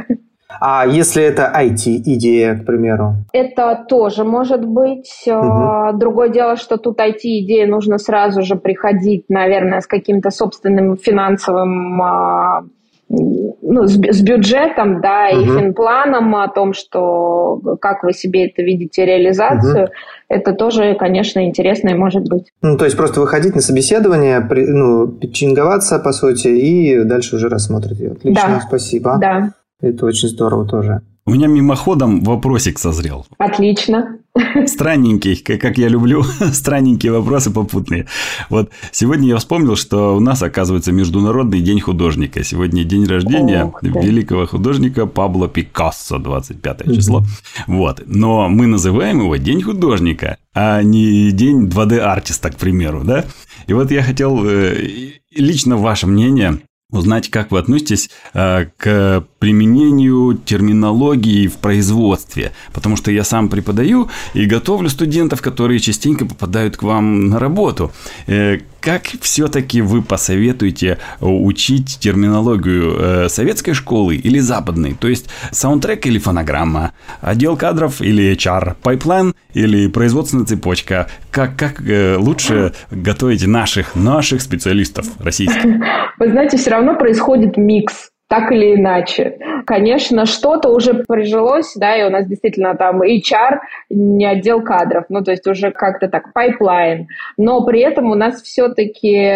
А если это IT-идея, к примеру? Это тоже может быть. Угу. Другое дело, что тут IT-идея нужно сразу же приходить, наверное, с каким-то собственным финансовым а, ну, с, с бюджетом, да, угу. и финпланом о том, что как вы себе это видите реализацию, угу. это тоже, конечно, интересно и может быть. Ну, то есть просто выходить на собеседование, при, ну, питчинговаться, по сути, и дальше уже рассмотрите. Отлично, да. спасибо. Да. Это очень здорово тоже. У меня мимоходом вопросик созрел. Отлично. Странненький, как я люблю, странненькие вопросы попутные. Вот сегодня я вспомнил, что у нас, оказывается, Международный день художника. Сегодня день рождения великого художника Пабло Пикассо, 25 число. Вот. Но мы называем его День художника, а не День 2D-артиста, к примеру, да? И вот я хотел э, лично ваше мнение узнать, как вы относитесь э, к применению терминологии в производстве, потому что я сам преподаю и готовлю студентов, которые частенько попадают к вам на работу. Э, как все-таки вы посоветуете учить терминологию э, советской школы или западной? То есть саундтрек или фонограмма, отдел кадров или HR, pipeline или производственная цепочка? Как, как э, лучше готовить наших, наших специалистов российских? Вы знаете, все равно происходит микс так или иначе. Конечно, что-то уже прижилось, да, и у нас действительно там HR, не отдел кадров, ну, то есть уже как-то так, pipeline. Но при этом у нас все-таки э,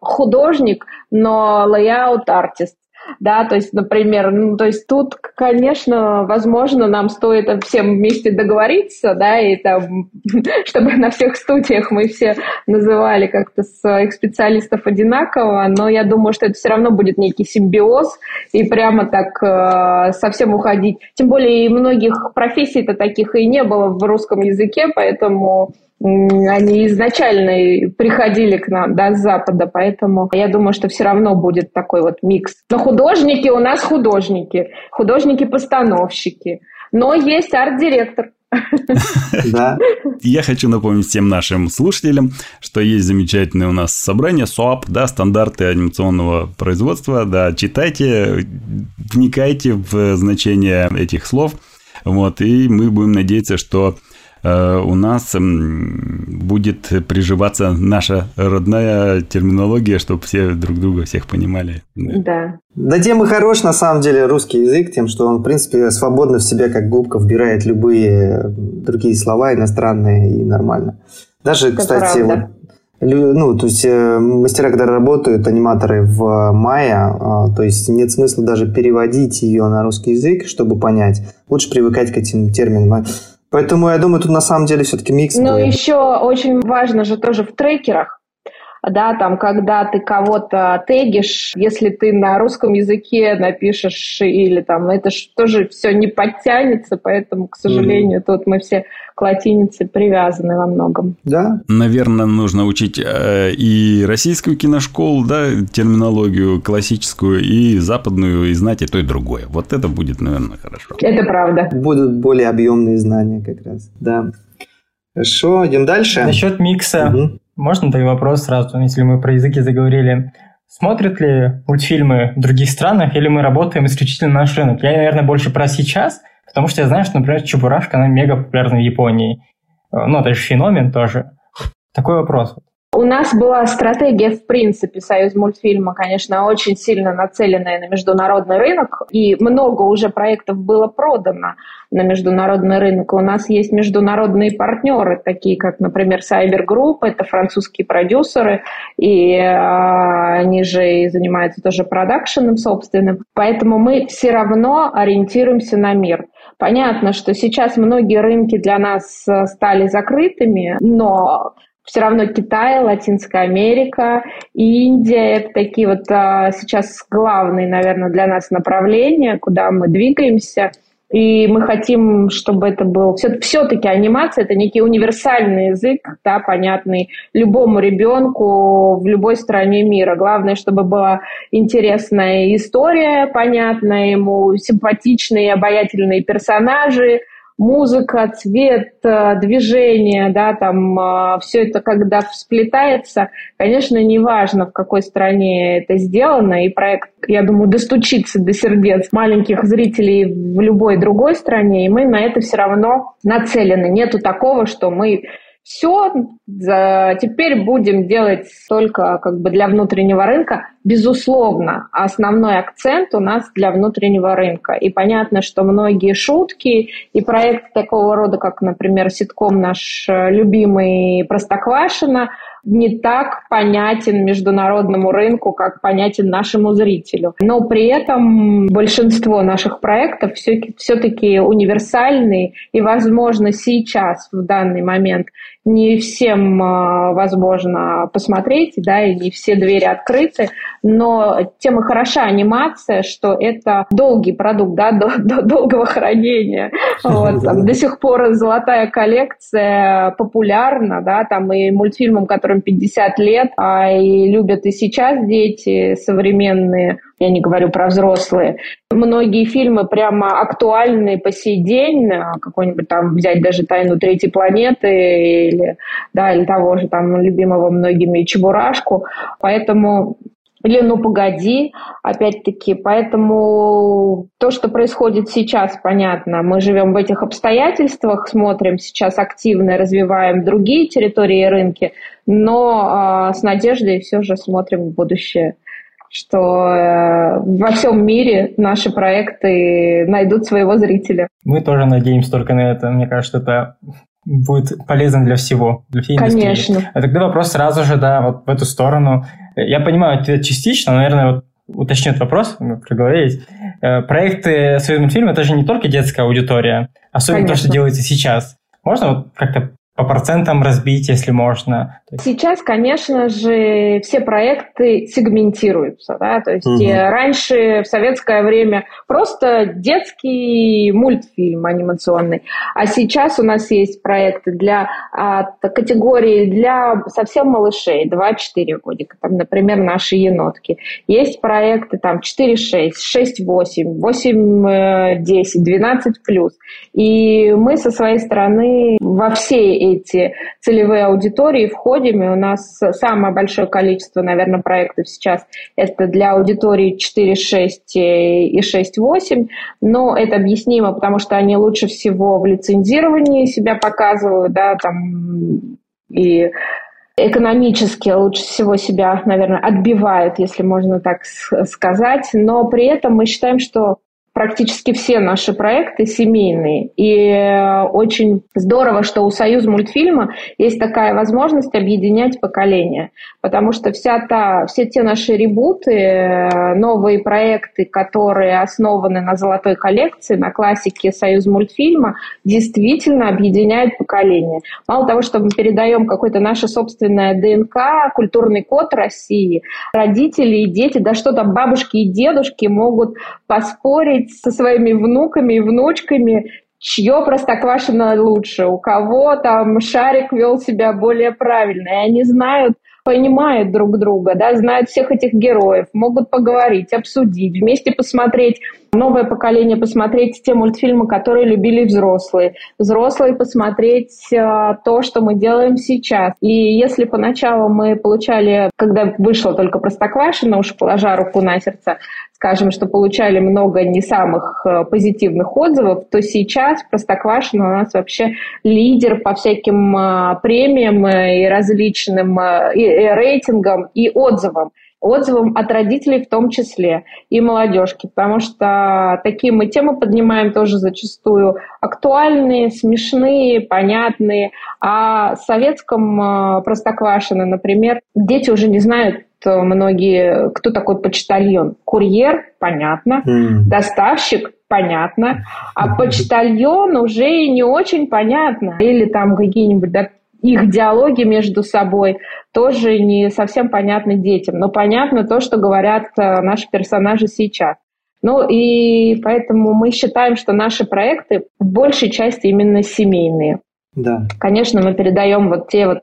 художник, но layout artist да, то есть, например, ну, то есть тут, конечно, возможно, нам стоит всем вместе договориться, да, и там, чтобы на всех студиях мы все называли как-то своих специалистов одинаково, но я думаю, что это все равно будет некий симбиоз, и прямо так э, совсем уходить. Тем более и многих профессий-то таких и не было в русском языке, поэтому они изначально приходили к нам да, с Запада, поэтому я думаю, что все равно будет такой вот микс. Но художники у нас художники, художники-постановщики, но есть арт-директор. Да. Я хочу напомнить всем нашим слушателям, что есть замечательное у нас собрание СОАП, да, стандарты анимационного производства, да, читайте, вникайте в значение этих слов, вот, и мы будем надеяться, что у нас будет приживаться наша родная терминология, чтобы все друг друга всех понимали. Да. Да тем и хорош, на самом деле, русский язык, тем, что он, в принципе, свободно в себя, как губка, вбирает любые другие слова иностранные и нормально. Даже, Это кстати, правда. вот ну, то есть э, мастера, когда работают, аниматоры в мая, а, то есть нет смысла даже переводить ее на русский язык, чтобы понять. Лучше привыкать к этим терминам. Поэтому я думаю, тут на самом деле все-таки микс. Ну, еще очень важно же тоже в трекерах, да, там, когда ты кого-то тегишь, если ты на русском языке напишешь или там, это же тоже все не подтянется, поэтому, к сожалению, mm-hmm. тут мы все к латинице привязаны во многом. Да. Наверное, нужно учить э, и российскую киношколу, да, терминологию классическую, и западную, и знать и то, и другое. Вот это будет, наверное, хорошо. Это правда. Будут более объемные знания как раз, да. Хорошо, идем дальше. Насчет микса. Угу. Можно такой вопрос сразу, если мы про языки заговорили? Смотрят ли мультфильмы в других странах, или мы работаем исключительно на наш рынок? Я, наверное, больше про сейчас, потому что я знаю, что, например, Чебурашка, она мега популярна в Японии. Ну, это же феномен тоже. Такой вопрос. У нас была стратегия, в принципе, Союз мультфильма, конечно, очень сильно нацеленная на международный рынок, и много уже проектов было продано на международный рынок. У нас есть международные партнеры, такие как, например, Cyber Group, это французские продюсеры, и э, они же и занимаются тоже продакшеном собственным. Поэтому мы все равно ориентируемся на мир. Понятно, что сейчас многие рынки для нас э, стали закрытыми, но все равно Китай, Латинская Америка, Индия – это такие вот а, сейчас главные, наверное, для нас направления, куда мы двигаемся. И мы хотим, чтобы это был... Все, все-таки анимация – это некий универсальный язык, да, понятный любому ребенку в любой стране мира. Главное, чтобы была интересная история, понятная ему, симпатичные, обаятельные персонажи – музыка, цвет, э, движение, да, там э, все это когда всплетается, конечно, неважно, в какой стране это сделано, и проект, я думаю, достучится до сердец маленьких зрителей в любой другой стране, и мы на это все равно нацелены. Нету такого, что мы все, теперь будем делать только как бы для внутреннего рынка. Безусловно, основной акцент у нас для внутреннего рынка. И понятно, что многие шутки и проекты такого рода, как, например, ситком наш э, любимый «Простоквашино», не так понятен международному рынку, как понятен нашему зрителю. Но при этом большинство наших проектов все-таки универсальные, и, возможно, сейчас, в данный момент, не всем а, возможно посмотреть, да, и не все двери открыты, но тем и хороша анимация, что это долгий продукт, да, до, до долгого хранения. Вот, там, до сих пор золотая коллекция популярна, да, там и мультфильмам, которым 50 лет, а и любят и сейчас дети современные я не говорю про взрослые. Многие фильмы прямо актуальны по сей день, какой-нибудь там взять даже «Тайну третьей планеты» или, да, или того же там любимого многими «Чебурашку». Поэтому или «Ну, погоди», опять-таки. Поэтому то, что происходит сейчас, понятно. Мы живем в этих обстоятельствах, смотрим сейчас активно, развиваем другие территории и рынки, но э, с надеждой все же смотрим в будущее что э, во всем мире наши проекты найдут своего зрителя. Мы тоже надеемся только на это. Мне кажется, это будет полезно для всего, для всей индустрии. Конечно. А тогда вопрос сразу же, да, вот в эту сторону. Я понимаю ответ частично, но, наверное, вот уточню этот вопрос, проговорить. Э, проекты «Союз мультфильм» — это же не только детская аудитория, особенно Конечно. то, что делается сейчас. Можно вот как-то по процентам разбить, если можно? Сейчас, конечно же, все проекты сегментируются. Да? То есть угу. раньше, в советское время, просто детский мультфильм анимационный. А сейчас у нас есть проекты для а, категории для совсем малышей, 2-4 годика. Там, например, наши енотки. Есть проекты там 4-6, 6-8, 8-10, 12+. И мы со своей стороны во все эти целевые аудитории входим, и у нас самое большое количество, наверное, проектов сейчас это для аудитории 4.6 и 6.8, но это объяснимо, потому что они лучше всего в лицензировании себя показывают, да, там и экономически лучше всего себя, наверное, отбивают, если можно так сказать, но при этом мы считаем, что практически все наши проекты семейные. И э, очень здорово, что у Союз мультфильма есть такая возможность объединять поколения. Потому что вся та, все те наши ребуты, э, новые проекты, которые основаны на золотой коллекции, на классике Союз мультфильма, действительно объединяют поколения. Мало того, что мы передаем какое-то наше собственное ДНК, культурный код России, родители и дети, да что там, бабушки и дедушки могут поспорить со своими внуками и внучками, чье простоквашино лучше, у кого там шарик вел себя более правильно. И они знают, понимают друг друга, да, знают всех этих героев, могут поговорить, обсудить, вместе посмотреть новое поколение посмотреть те мультфильмы, которые любили взрослые, взрослые посмотреть э, то, что мы делаем сейчас. И если поначалу мы получали, когда вышло только Простоквашино, уж положа руку на сердце, скажем, что получали много не самых э, позитивных отзывов, то сейчас Простоквашино у нас вообще лидер по всяким э, премиям и различным и рейтингам и отзывам. Отзывам от родителей в том числе и молодежки, потому что такие мы темы поднимаем тоже зачастую актуальные, смешные, понятные. А в советском э, Простоквашино, например, дети уже не знают многие, кто такой почтальон. Курьер, понятно. Mm. Доставщик, понятно. А почтальон уже не очень понятно. Или там какие-нибудь да, их диалоги между собой тоже не совсем понятны детям. Но понятно то, что говорят э, наши персонажи сейчас. Ну и поэтому мы считаем, что наши проекты в большей части именно семейные. Да. Конечно, мы передаем вот те вот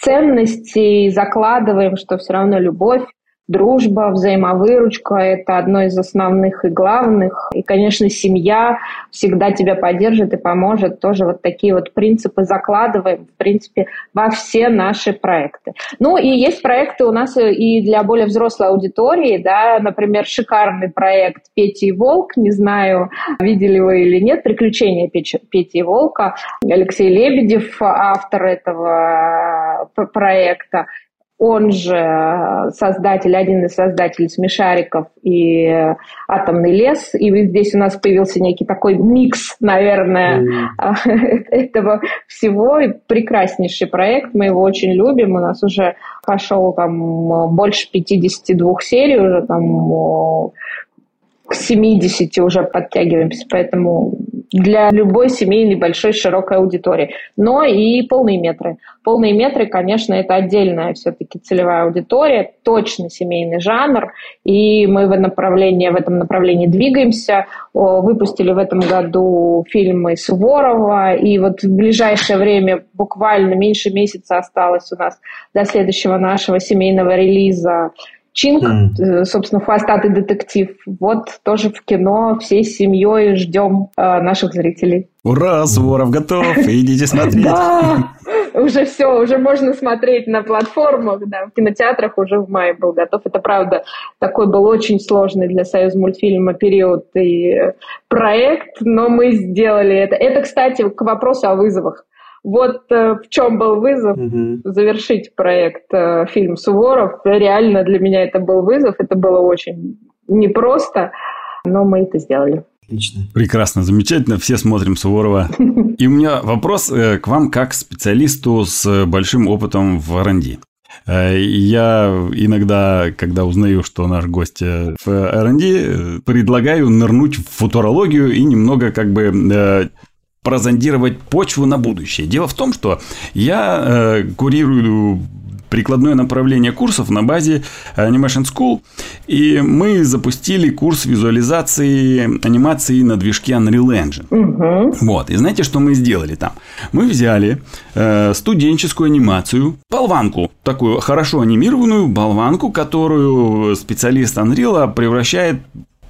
ценности и закладываем, что все равно любовь Дружба, взаимовыручка – это одно из основных и главных. И, конечно, семья всегда тебя поддержит и поможет. Тоже вот такие вот принципы закладываем, в принципе, во все наши проекты. Ну и есть проекты у нас и для более взрослой аудитории. Да, например, шикарный проект «Петя и Волк». Не знаю, видели вы или нет. «Приключения Пети и Волка». Алексей Лебедев, автор этого проекта он же э, создатель, один из создателей смешариков и э, атомный лес. И здесь у нас появился некий такой микс, наверное, mm. этого всего. И прекраснейший проект, мы его очень любим. У нас уже пошел там больше 52 серий, уже там к 70 уже подтягиваемся, поэтому для любой семейной большой широкой аудитории. Но и полные метры. Полные метры, конечно, это отдельная все-таки целевая аудитория, точно семейный жанр, и мы в, направлении, в этом направлении двигаемся. Выпустили в этом году фильмы Суворова, и вот в ближайшее время, буквально меньше месяца осталось у нас до следующего нашего семейного релиза Чинг, mm. собственно, хвостатый детектив. Вот тоже в кино всей семьей ждем э, наших зрителей. Ура, Суворов готов, идите смотреть. Да, уже все, уже можно смотреть на платформах, да, в кинотеатрах уже в мае был готов. Это правда, такой был очень сложный для Союз мультфильма период и проект, но мы сделали это. Это, кстати, к вопросу о вызовах. Вот э, в чем был вызов угу. завершить проект э, фильм Суворов. Реально для меня это был вызов. Это было очень непросто, но мы это сделали. Отлично. Прекрасно, замечательно. Все смотрим Суворова. И у меня вопрос э, к вам как специалисту с большим опытом в R&D. Э, я иногда, когда узнаю, что наш гость в R&D, предлагаю нырнуть в футурологию и немного как бы прозондировать почву на будущее. Дело в том, что я э, курирую прикладное направление курсов на базе Animation School. И мы запустили курс визуализации анимации на движке Unreal Engine. Угу. Вот. И знаете, что мы сделали там? Мы взяли э, студенческую анимацию, болванку, такую хорошо анимированную болванку, которую специалист Unreal превращает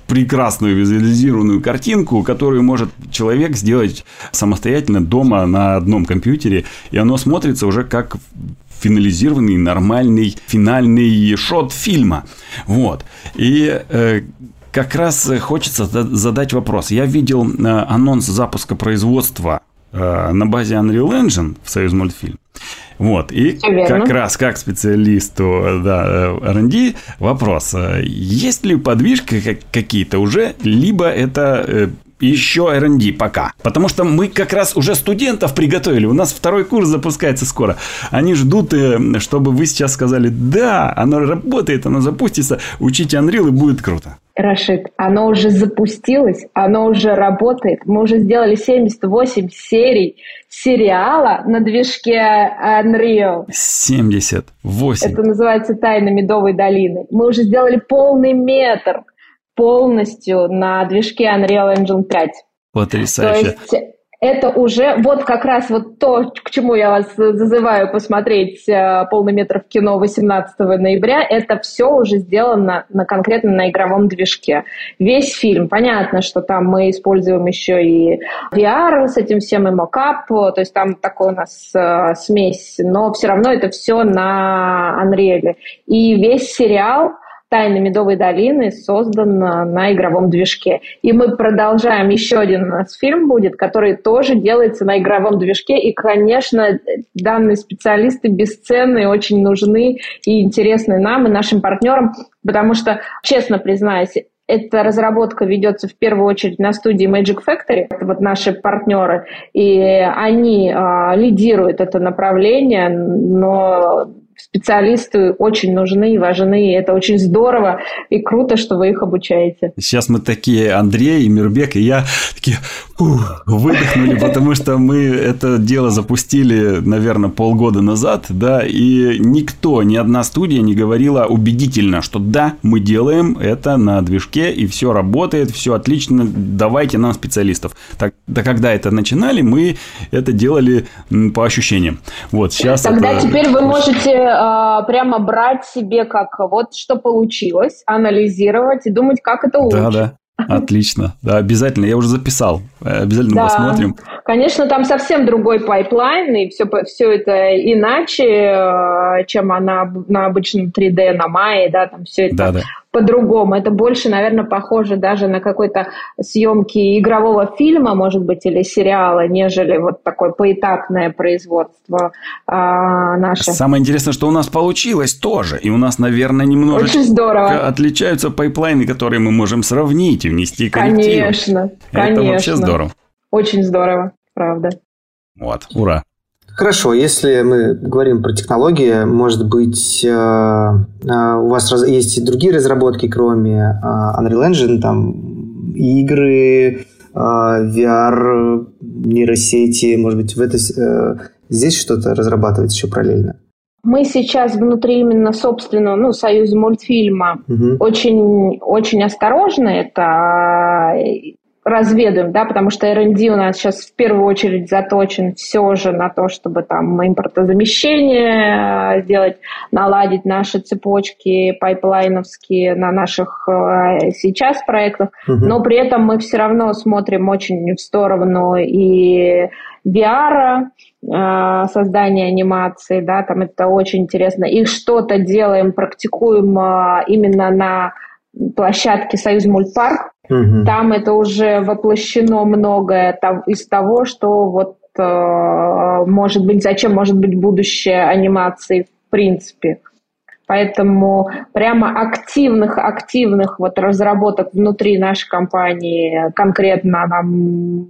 прекрасную визуализированную картинку, которую может человек сделать самостоятельно дома на одном компьютере, и оно смотрится уже как финализированный нормальный финальный шот фильма. Вот. И э, как раз хочется задать вопрос. Я видел э, анонс запуска производства на базе Unreal Engine в Союз мультфильм. Вот, и как раз как специалисту да, R&D вопрос, есть ли подвижки какие-то уже, либо это еще R&D пока. Потому что мы как раз уже студентов приготовили. У нас второй курс запускается скоро. Они ждут, э, чтобы вы сейчас сказали, да, оно работает, оно запустится, учите Unreal и будет круто. Рашид, оно уже запустилось, оно уже работает. Мы уже сделали 78 серий сериала на движке Unreal. 78. Это называется «Тайна Медовой долины». Мы уже сделали полный метр полностью на движке Unreal Engine 5. Потрясающе. То есть это уже вот как раз вот то, к чему я вас зазываю посмотреть э, полный метр в кино 18 ноября, это все уже сделано на, конкретно на игровом движке. Весь фильм, понятно, что там мы используем еще и VR с этим всем, и мокап, то есть там такой у нас э, смесь, но все равно это все на Unreal. И весь сериал «Тайны Медовой долины» создан на игровом движке. И мы продолжаем, еще один у нас фильм будет, который тоже делается на игровом движке. И, конечно, данные специалисты бесценные, очень нужны и интересны нам и нашим партнерам, потому что, честно признаюсь, эта разработка ведется в первую очередь на студии Magic Factory, это вот наши партнеры, и они э, лидируют это направление, но специалисты очень нужны и важны, и это очень здорово и круто, что вы их обучаете. Сейчас мы такие, Андрей и Мирбек, и я такие ух, выдохнули, потому что мы это дело запустили, наверное, полгода назад, да, и никто, ни одна студия не говорила убедительно, что да, мы делаем это на движке, и все работает, все отлично, давайте нам специалистов. Так, да когда это начинали, мы это делали по ощущениям. Вот сейчас Тогда это... теперь вы можете э, прямо брать себе как вот что получилось, анализировать и думать, как это улучшить. Да, да. Отлично. Да, обязательно. Я уже записал. Обязательно да. посмотрим. Конечно, там совсем другой pipeline, и все, все это иначе, э, чем она на обычном 3D, на Мае, да, там все это да, да по-другому. Это больше, наверное, похоже даже на какой-то съемки игрового фильма, может быть, или сериала, нежели вот такое поэтапное производство а, наше. Самое интересное, что у нас получилось тоже. И у нас, наверное, немножечко Очень здорово. отличаются pipeline ы, которые мы можем сравнить и внести коррективы. Конечно, конечно. Это вообще здорово. Очень здорово, правда. Вот, ура. Хорошо, если мы говорим про технологии, может быть, э, э, у вас есть и другие разработки, кроме э, Unreal Engine, там игры, VR, нейросети, может быть, в это, здесь что-то разрабатывается еще параллельно? Мы сейчас внутри именно собственного, ну, союза мультфильма угу. очень, очень осторожны. Это разведываем, да, потому что R&D у нас сейчас в первую очередь заточен все же на то, чтобы там импортозамещение э, сделать, наладить наши цепочки пайплайновские на наших э, сейчас проектах, угу. но при этом мы все равно смотрим очень в сторону и VR, э, создания анимации, да, там это очень интересно, и что-то делаем, практикуем именно на площадке Союз Мультпарк, Угу. Там это уже воплощено многое из того, что вот э, может быть, зачем может быть будущее анимации в принципе. Поэтому прямо активных, активных вот разработок внутри нашей компании конкретно нам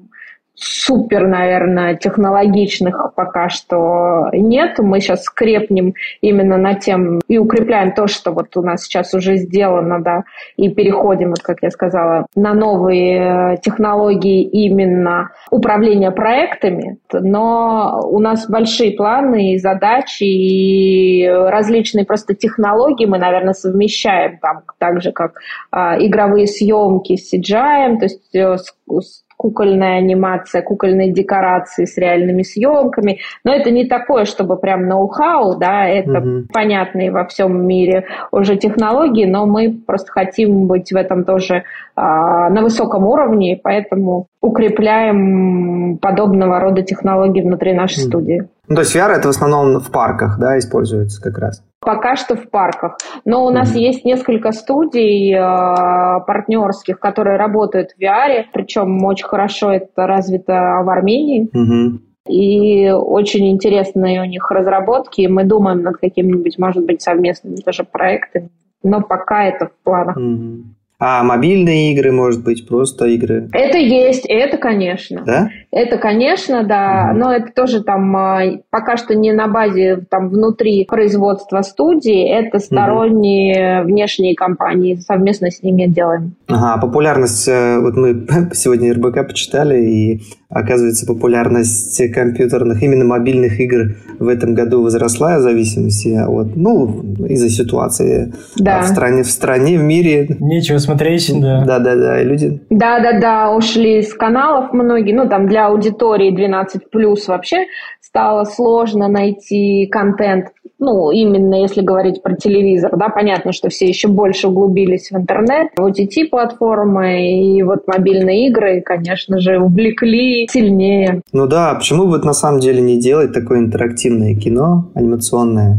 супер, наверное, технологичных пока что нет. Мы сейчас скрепнем именно на тем и укрепляем то, что вот у нас сейчас уже сделано, да, и переходим, вот, как я сказала, на новые технологии именно управления проектами. Но у нас большие планы и задачи, и различные просто технологии мы, наверное, совмещаем там, так же, как а, игровые съемки с CGI, то есть э, с кукольная анимация, кукольные декорации с реальными съемками. Но это не такое, чтобы прям ноу-хау, да, это угу. понятные во всем мире уже технологии, но мы просто хотим быть в этом тоже а, на высоком уровне, поэтому укрепляем подобного рода технологии внутри нашей угу. студии. Ну, то есть VR это в основном в парках, да, используется как раз? Пока что в парках. Но у нас mm-hmm. есть несколько студий э, партнерских, которые работают в VR, причем очень хорошо это развито в Армении. Mm-hmm. И очень интересные у них разработки. Мы думаем над какими-нибудь, может быть, совместными тоже проектами. Но пока это в планах. Mm-hmm. А мобильные игры, может быть, просто игры? Это есть, это, конечно. Да? Это, конечно, да, угу. но это тоже там а, пока что не на базе там внутри производства студии, это сторонние угу. внешние компании, совместно с ними делаем. Ага, популярность, э, вот мы сегодня РБК почитали, и оказывается популярность компьютерных, именно мобильных игр в этом году возросла в зависимости от, ну, из-за ситуации да. в стране, в стране, в мире. Нечего смотреть, да. Да-да-да, и люди... Да-да-да, ушли с каналов многие, ну, там для аудитории 12 плюс вообще стало сложно найти контент, ну, именно если говорить про телевизор, да, понятно, что все еще больше углубились в интернет, в OTT-платформы и вот мобильные игры, конечно же, увлекли сильнее. Ну да, почему бы на самом деле не делать такое интерактивное кино, анимационное?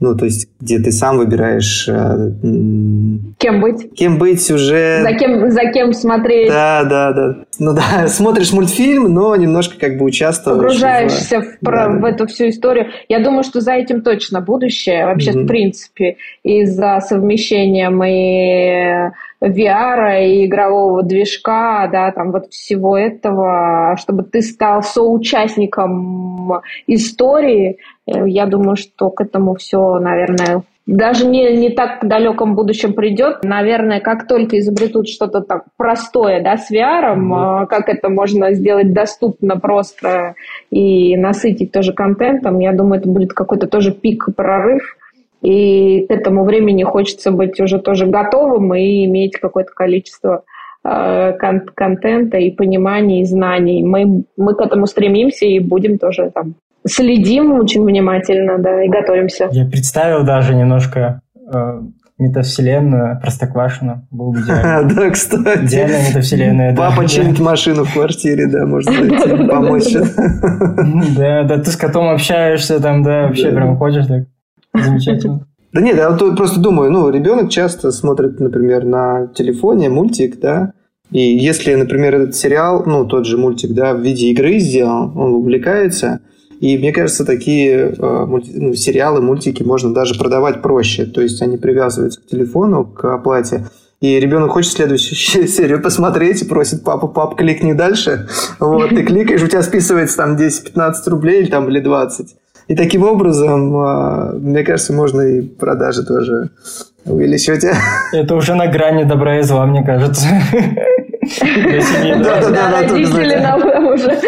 Ну, то есть, где ты сам выбираешь... Э, кем быть. Кем быть уже... За кем, за кем смотреть. Да, да, да. Ну да, смотришь мультфильм, но немножко как бы участвуешь. Погружаешься в, в, да, в эту всю историю. Я думаю, что за этим точно будущее, вообще, mm-hmm. в принципе, и за совмещением и VR и игрового движка, да, там вот всего этого, чтобы ты стал соучастником истории, э, я думаю, что к этому все, наверное, даже не, не так в далеком будущем придет. Наверное, как только изобретут что-то так простое, да, с VR, mm-hmm. как это можно сделать доступно просто и насытить тоже контентом, я думаю, это будет какой-то тоже пик, прорыв. И к этому времени хочется быть уже тоже готовым и иметь какое-то количество э, кон- контента и понимания, и знаний. Мы, мы к этому стремимся и будем тоже там следим очень внимательно, да, и готовимся. Я представил даже немножко э, метавселенную, Простоквашину, был бы. Да, кстати. Идеальная метавселенная. Папа чинит машину в квартире, да, может зайти, помочь. Да, да, ты с котом общаешься там, да, вообще прям хочешь так. Замечательно. Да нет, я просто думаю, ну, ребенок часто смотрит, например, на телефоне мультик, да, и если, например, этот сериал, ну, тот же мультик, да, в виде игры сделал, он увлекается, и мне кажется, такие э, ну, сериалы, мультики можно даже продавать проще. То есть они привязываются к телефону, к оплате. И ребенок хочет следующую серию посмотреть и просит папу, пап, кликни дальше. Вот, ты кликаешь, у тебя списывается там 10-15 рублей или, там, или 20. И таким образом, а, мне кажется, можно и продажи тоже увеличивать. Это уже на грани добра и зла, мне кажется. Да, да, да. Родители нам уже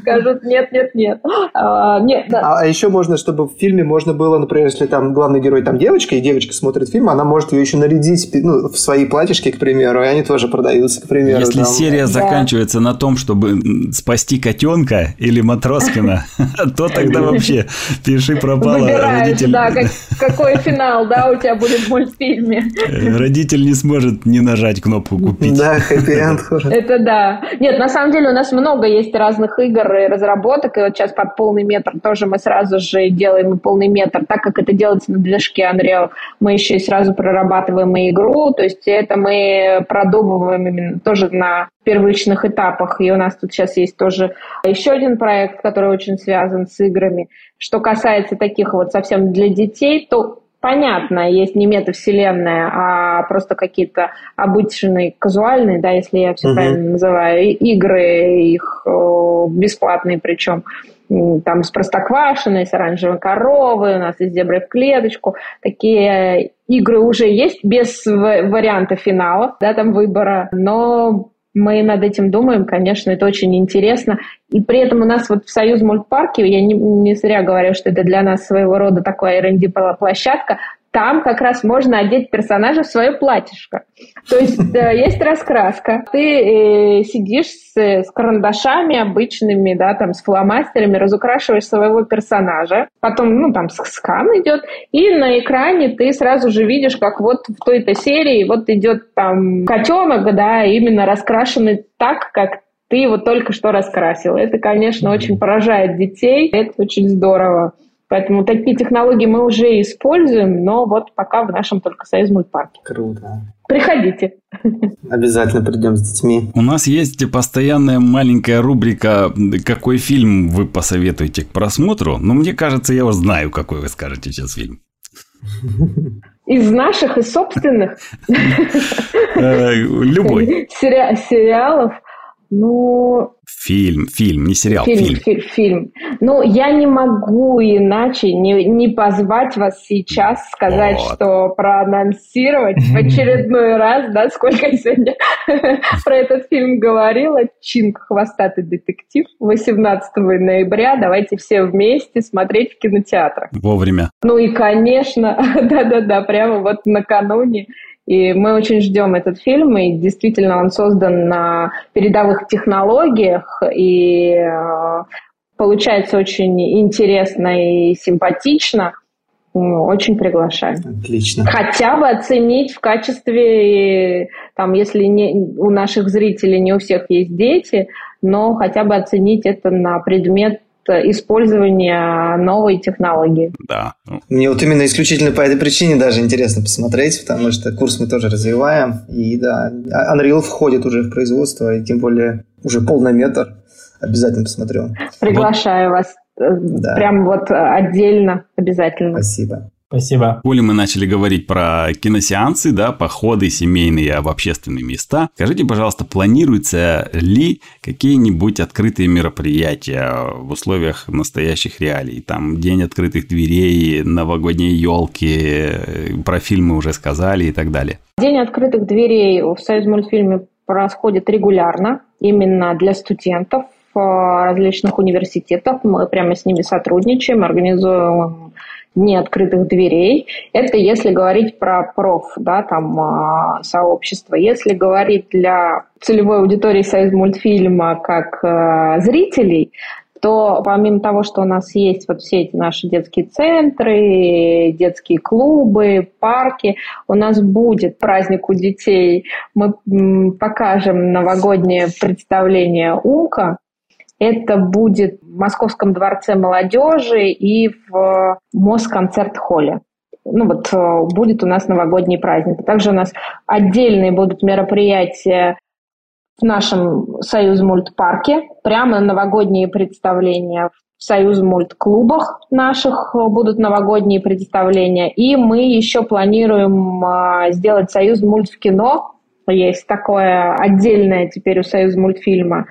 скажут нет, нет, нет. А, нет, а, а еще можно, чтобы в фильме можно было, например, если там главный герой там девочка, и девочка смотрит фильм, она может ее еще нарядить ну, в свои платьишки, к примеру, и они тоже продаются, к примеру. Если серия заканчивается на том, чтобы спасти котенка или Матроскина, то тогда вообще пиши пропало. Родитель... да, какой финал, да, у тебя будет в мультфильме. Родитель не сможет не нажать кнопку «Купить». Да, хэппи-энд. Это да. Нет, на самом деле у нас много есть разных игр и разработок, и вот сейчас под полный метр тоже мы сразу же делаем полный метр, так как это делается на движке Unreal, мы еще и сразу прорабатываем и игру, то есть это мы продумываем именно тоже на первичных этапах, и у нас тут сейчас есть тоже еще один проект, который очень связан с играми. Что касается таких вот совсем для детей, то понятно, есть не метавселенная, а просто какие-то обычные, казуальные, да, если я все uh-huh. правильно называю, игры, их бесплатные причем, там с простоквашиной, с оранжевой коровой, у нас есть зебры в клеточку. Такие игры уже есть без варианта финала, да, там выбора, но мы над этим думаем, конечно, это очень интересно. И при этом у нас вот в Союз мультпарке, я не, не зря говорю, что это для нас своего рода такая R&D-площадка, там как раз можно одеть персонажа в свое платьишко. То есть э, есть раскраска. Ты э, сидишь с, с карандашами обычными, да, там, с фломастерами, разукрашиваешь своего персонажа. Потом, ну, там, скан идет. И на экране ты сразу же видишь, как вот в той-то серии вот идет там котенок, да, именно раскрашенный так, как ты его только что раскрасил. Это, конечно, очень поражает детей. Это очень здорово. Поэтому такие технологии мы уже используем, но вот пока в нашем только союз мультпарке. Круто. Приходите. Обязательно придем с детьми. У нас есть постоянная маленькая рубрика «Какой фильм вы посоветуете к просмотру?» Но мне кажется, я уже знаю, какой вы скажете сейчас фильм. Из наших и собственных? Э, любой. Сериалов? Ну, Фильм, фильм, не сериал, фильм. Фильм, фильм, фильм. Ну, я не могу иначе не, не позвать вас сейчас, сказать, вот. что проанонсировать в очередной раз, да, сколько я сегодня про этот фильм говорила. Чинг «Хвостатый детектив» 18 ноября. Давайте все вместе смотреть в кинотеатрах. Вовремя. Ну и, конечно, да-да-да, прямо вот накануне и мы очень ждем этот фильм, и действительно он создан на передовых технологиях, и э, получается очень интересно и симпатично. Ну, очень приглашаем. Отлично. Хотя бы оценить в качестве, там, если не, у наших зрителей не у всех есть дети, но хотя бы оценить это на предмет использования новой технологии. Да. Мне вот именно исключительно по этой причине даже интересно посмотреть, потому что курс мы тоже развиваем. И да, Unreal входит уже в производство, и тем более уже полный метр. Обязательно посмотрю. Приглашаю вот. вас. Э, да. Прям вот отдельно обязательно. Спасибо. Спасибо. Коли мы начали говорить про киносеансы, да, походы семейные в общественные места, скажите, пожалуйста, планируется ли какие-нибудь открытые мероприятия в условиях настоящих реалий? Там день открытых дверей, новогодние елки, про фильмы уже сказали и так далее. День открытых дверей в Союз мультфильме происходит регулярно, именно для студентов различных университетов. Мы прямо с ними сотрудничаем, организуем дни открытых дверей. Это если говорить про проф, да, там, а, сообщество. Если говорить для целевой аудитории Союз мультфильма как э, зрителей, то помимо того, что у нас есть вот все эти наши детские центры, детские клубы, парки, у нас будет праздник у детей. Мы покажем новогоднее представление «Умка», это будет в Московском дворце молодежи и в Москонцерт-холле. Ну вот э, будет у нас новогодний праздник. Также у нас отдельные будут мероприятия в нашем Союз мультпарке, прямо новогодние представления в Союз мультклубах наших будут новогодние представления. И мы еще планируем сделать Союз мульт в кино есть такое отдельное теперь у Союза мультфильма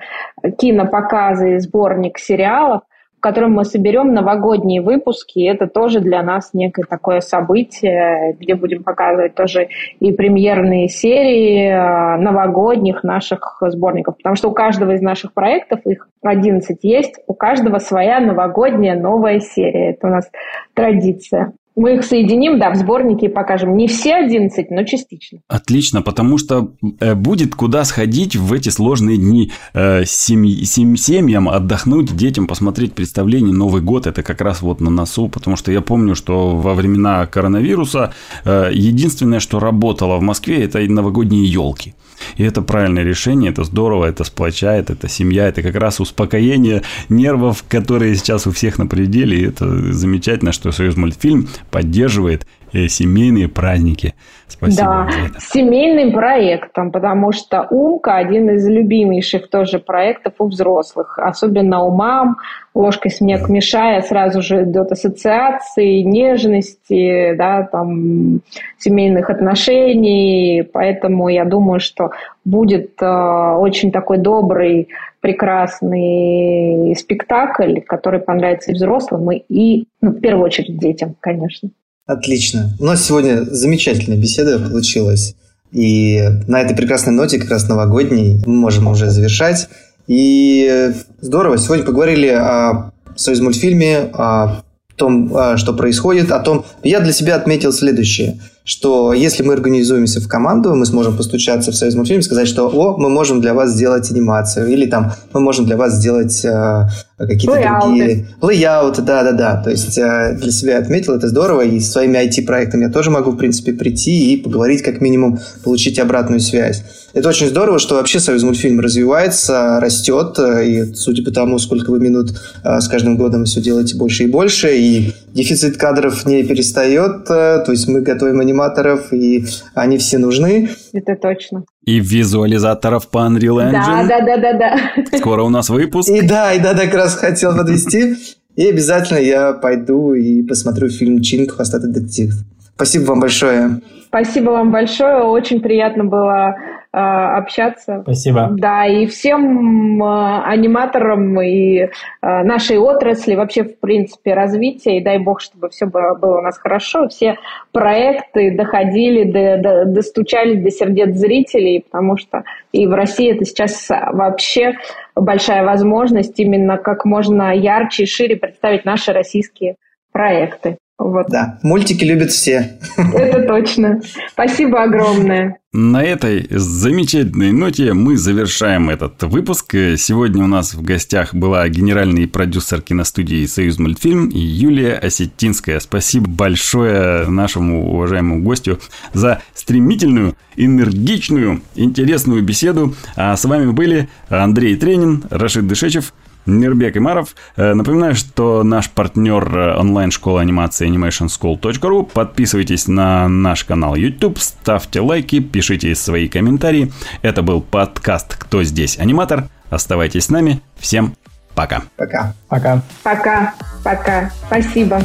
кинопоказы и сборник сериалов, в котором мы соберем новогодние выпуски. И это тоже для нас некое такое событие, где будем показывать тоже и премьерные серии э, новогодних наших сборников. Потому что у каждого из наших проектов, их 11 есть, у каждого своя новогодняя новая серия. Это у нас традиция. Мы их соединим, да, в сборнике и покажем. Не все 11, но частично. Отлично, потому что э, будет куда сходить в эти сложные дни э, семь, семь, семьям, отдохнуть, детям, посмотреть представление. Новый год – это как раз вот на носу, потому что я помню, что во времена коронавируса э, единственное, что работало в Москве, это новогодние елки. И это правильное решение, это здорово, это сплочает, это семья, это как раз успокоение нервов, которые сейчас у всех на пределе. И это замечательно, что Союз мультфильм поддерживает э, семейные праздники. Спасибо да, семейным проектом, потому что Умка один из любимейших тоже проектов у взрослых, особенно у мам. Ложкой снег мешая, сразу же идет ассоциации нежности, да, там, семейных отношений. Поэтому я думаю, что будет э, очень такой добрый, прекрасный спектакль, который понравится и взрослым, и, ну, в первую очередь, детям, конечно. Отлично. У нас сегодня замечательная беседа получилась. И на этой прекрасной ноте, как раз новогодней, мы можем уже завершать. И здорово. Сегодня поговорили о Союз мультфильме, о том, а, что происходит, о том... Я для себя отметил следующее, что если мы организуемся в команду, мы сможем постучаться в Союз мультфильм и сказать, что «О, мы можем для вас сделать анимацию», или там «Мы можем для вас сделать э, какие-то другие...» Лейауты, да-да-да. То есть э, для себя отметил, это здорово, и своими IT-проектами я тоже могу, в принципе, прийти и поговорить, как минимум, получить обратную связь. Это очень здорово, что вообще Союз мультфильм развивается, растет, э, и судя по тому, сколько вы минут э, с каждым годом все делаете больше и больше, и дефицит кадров не перестает, э, то есть мы готовим аниматоров, и они все нужны. Это точно. И визуализаторов по Unreal Engine. Да, да, да, да, да. Скоро у нас выпуск. И да, и да, да, как раз хотел подвести. И обязательно я пойду и посмотрю фильм «Чинг. Хвостатый детектив». Спасибо вам большое. Спасибо вам большое. Очень приятно было общаться. Спасибо. Да, и всем э, аниматорам и э, нашей отрасли, вообще, в принципе, развития. И дай бог, чтобы все было, было у нас хорошо. Все проекты доходили, до, до, достучались до сердец зрителей, потому что и в России это сейчас вообще большая возможность именно как можно ярче и шире представить наши российские проекты. Вот. Да, мультики любят все. Это точно. Спасибо огромное. На этой замечательной ноте мы завершаем этот выпуск. Сегодня у нас в гостях была генеральный продюсер киностудии «Союз мультфильм» Юлия Осетинская. Спасибо большое нашему уважаемому гостю за стремительную, энергичную, интересную беседу. А с вами были Андрей Тренин, Рашид Дышечев. Мирбек Имаров. Э, напоминаю, что наш партнер э, онлайн-школа анимации animationschool.ru. Подписывайтесь на наш канал YouTube, ставьте лайки, пишите свои комментарии. Это был подкаст «Кто здесь аниматор?». Оставайтесь с нами. Всем пока. Пока. Пока. Пока. Пока. Спасибо.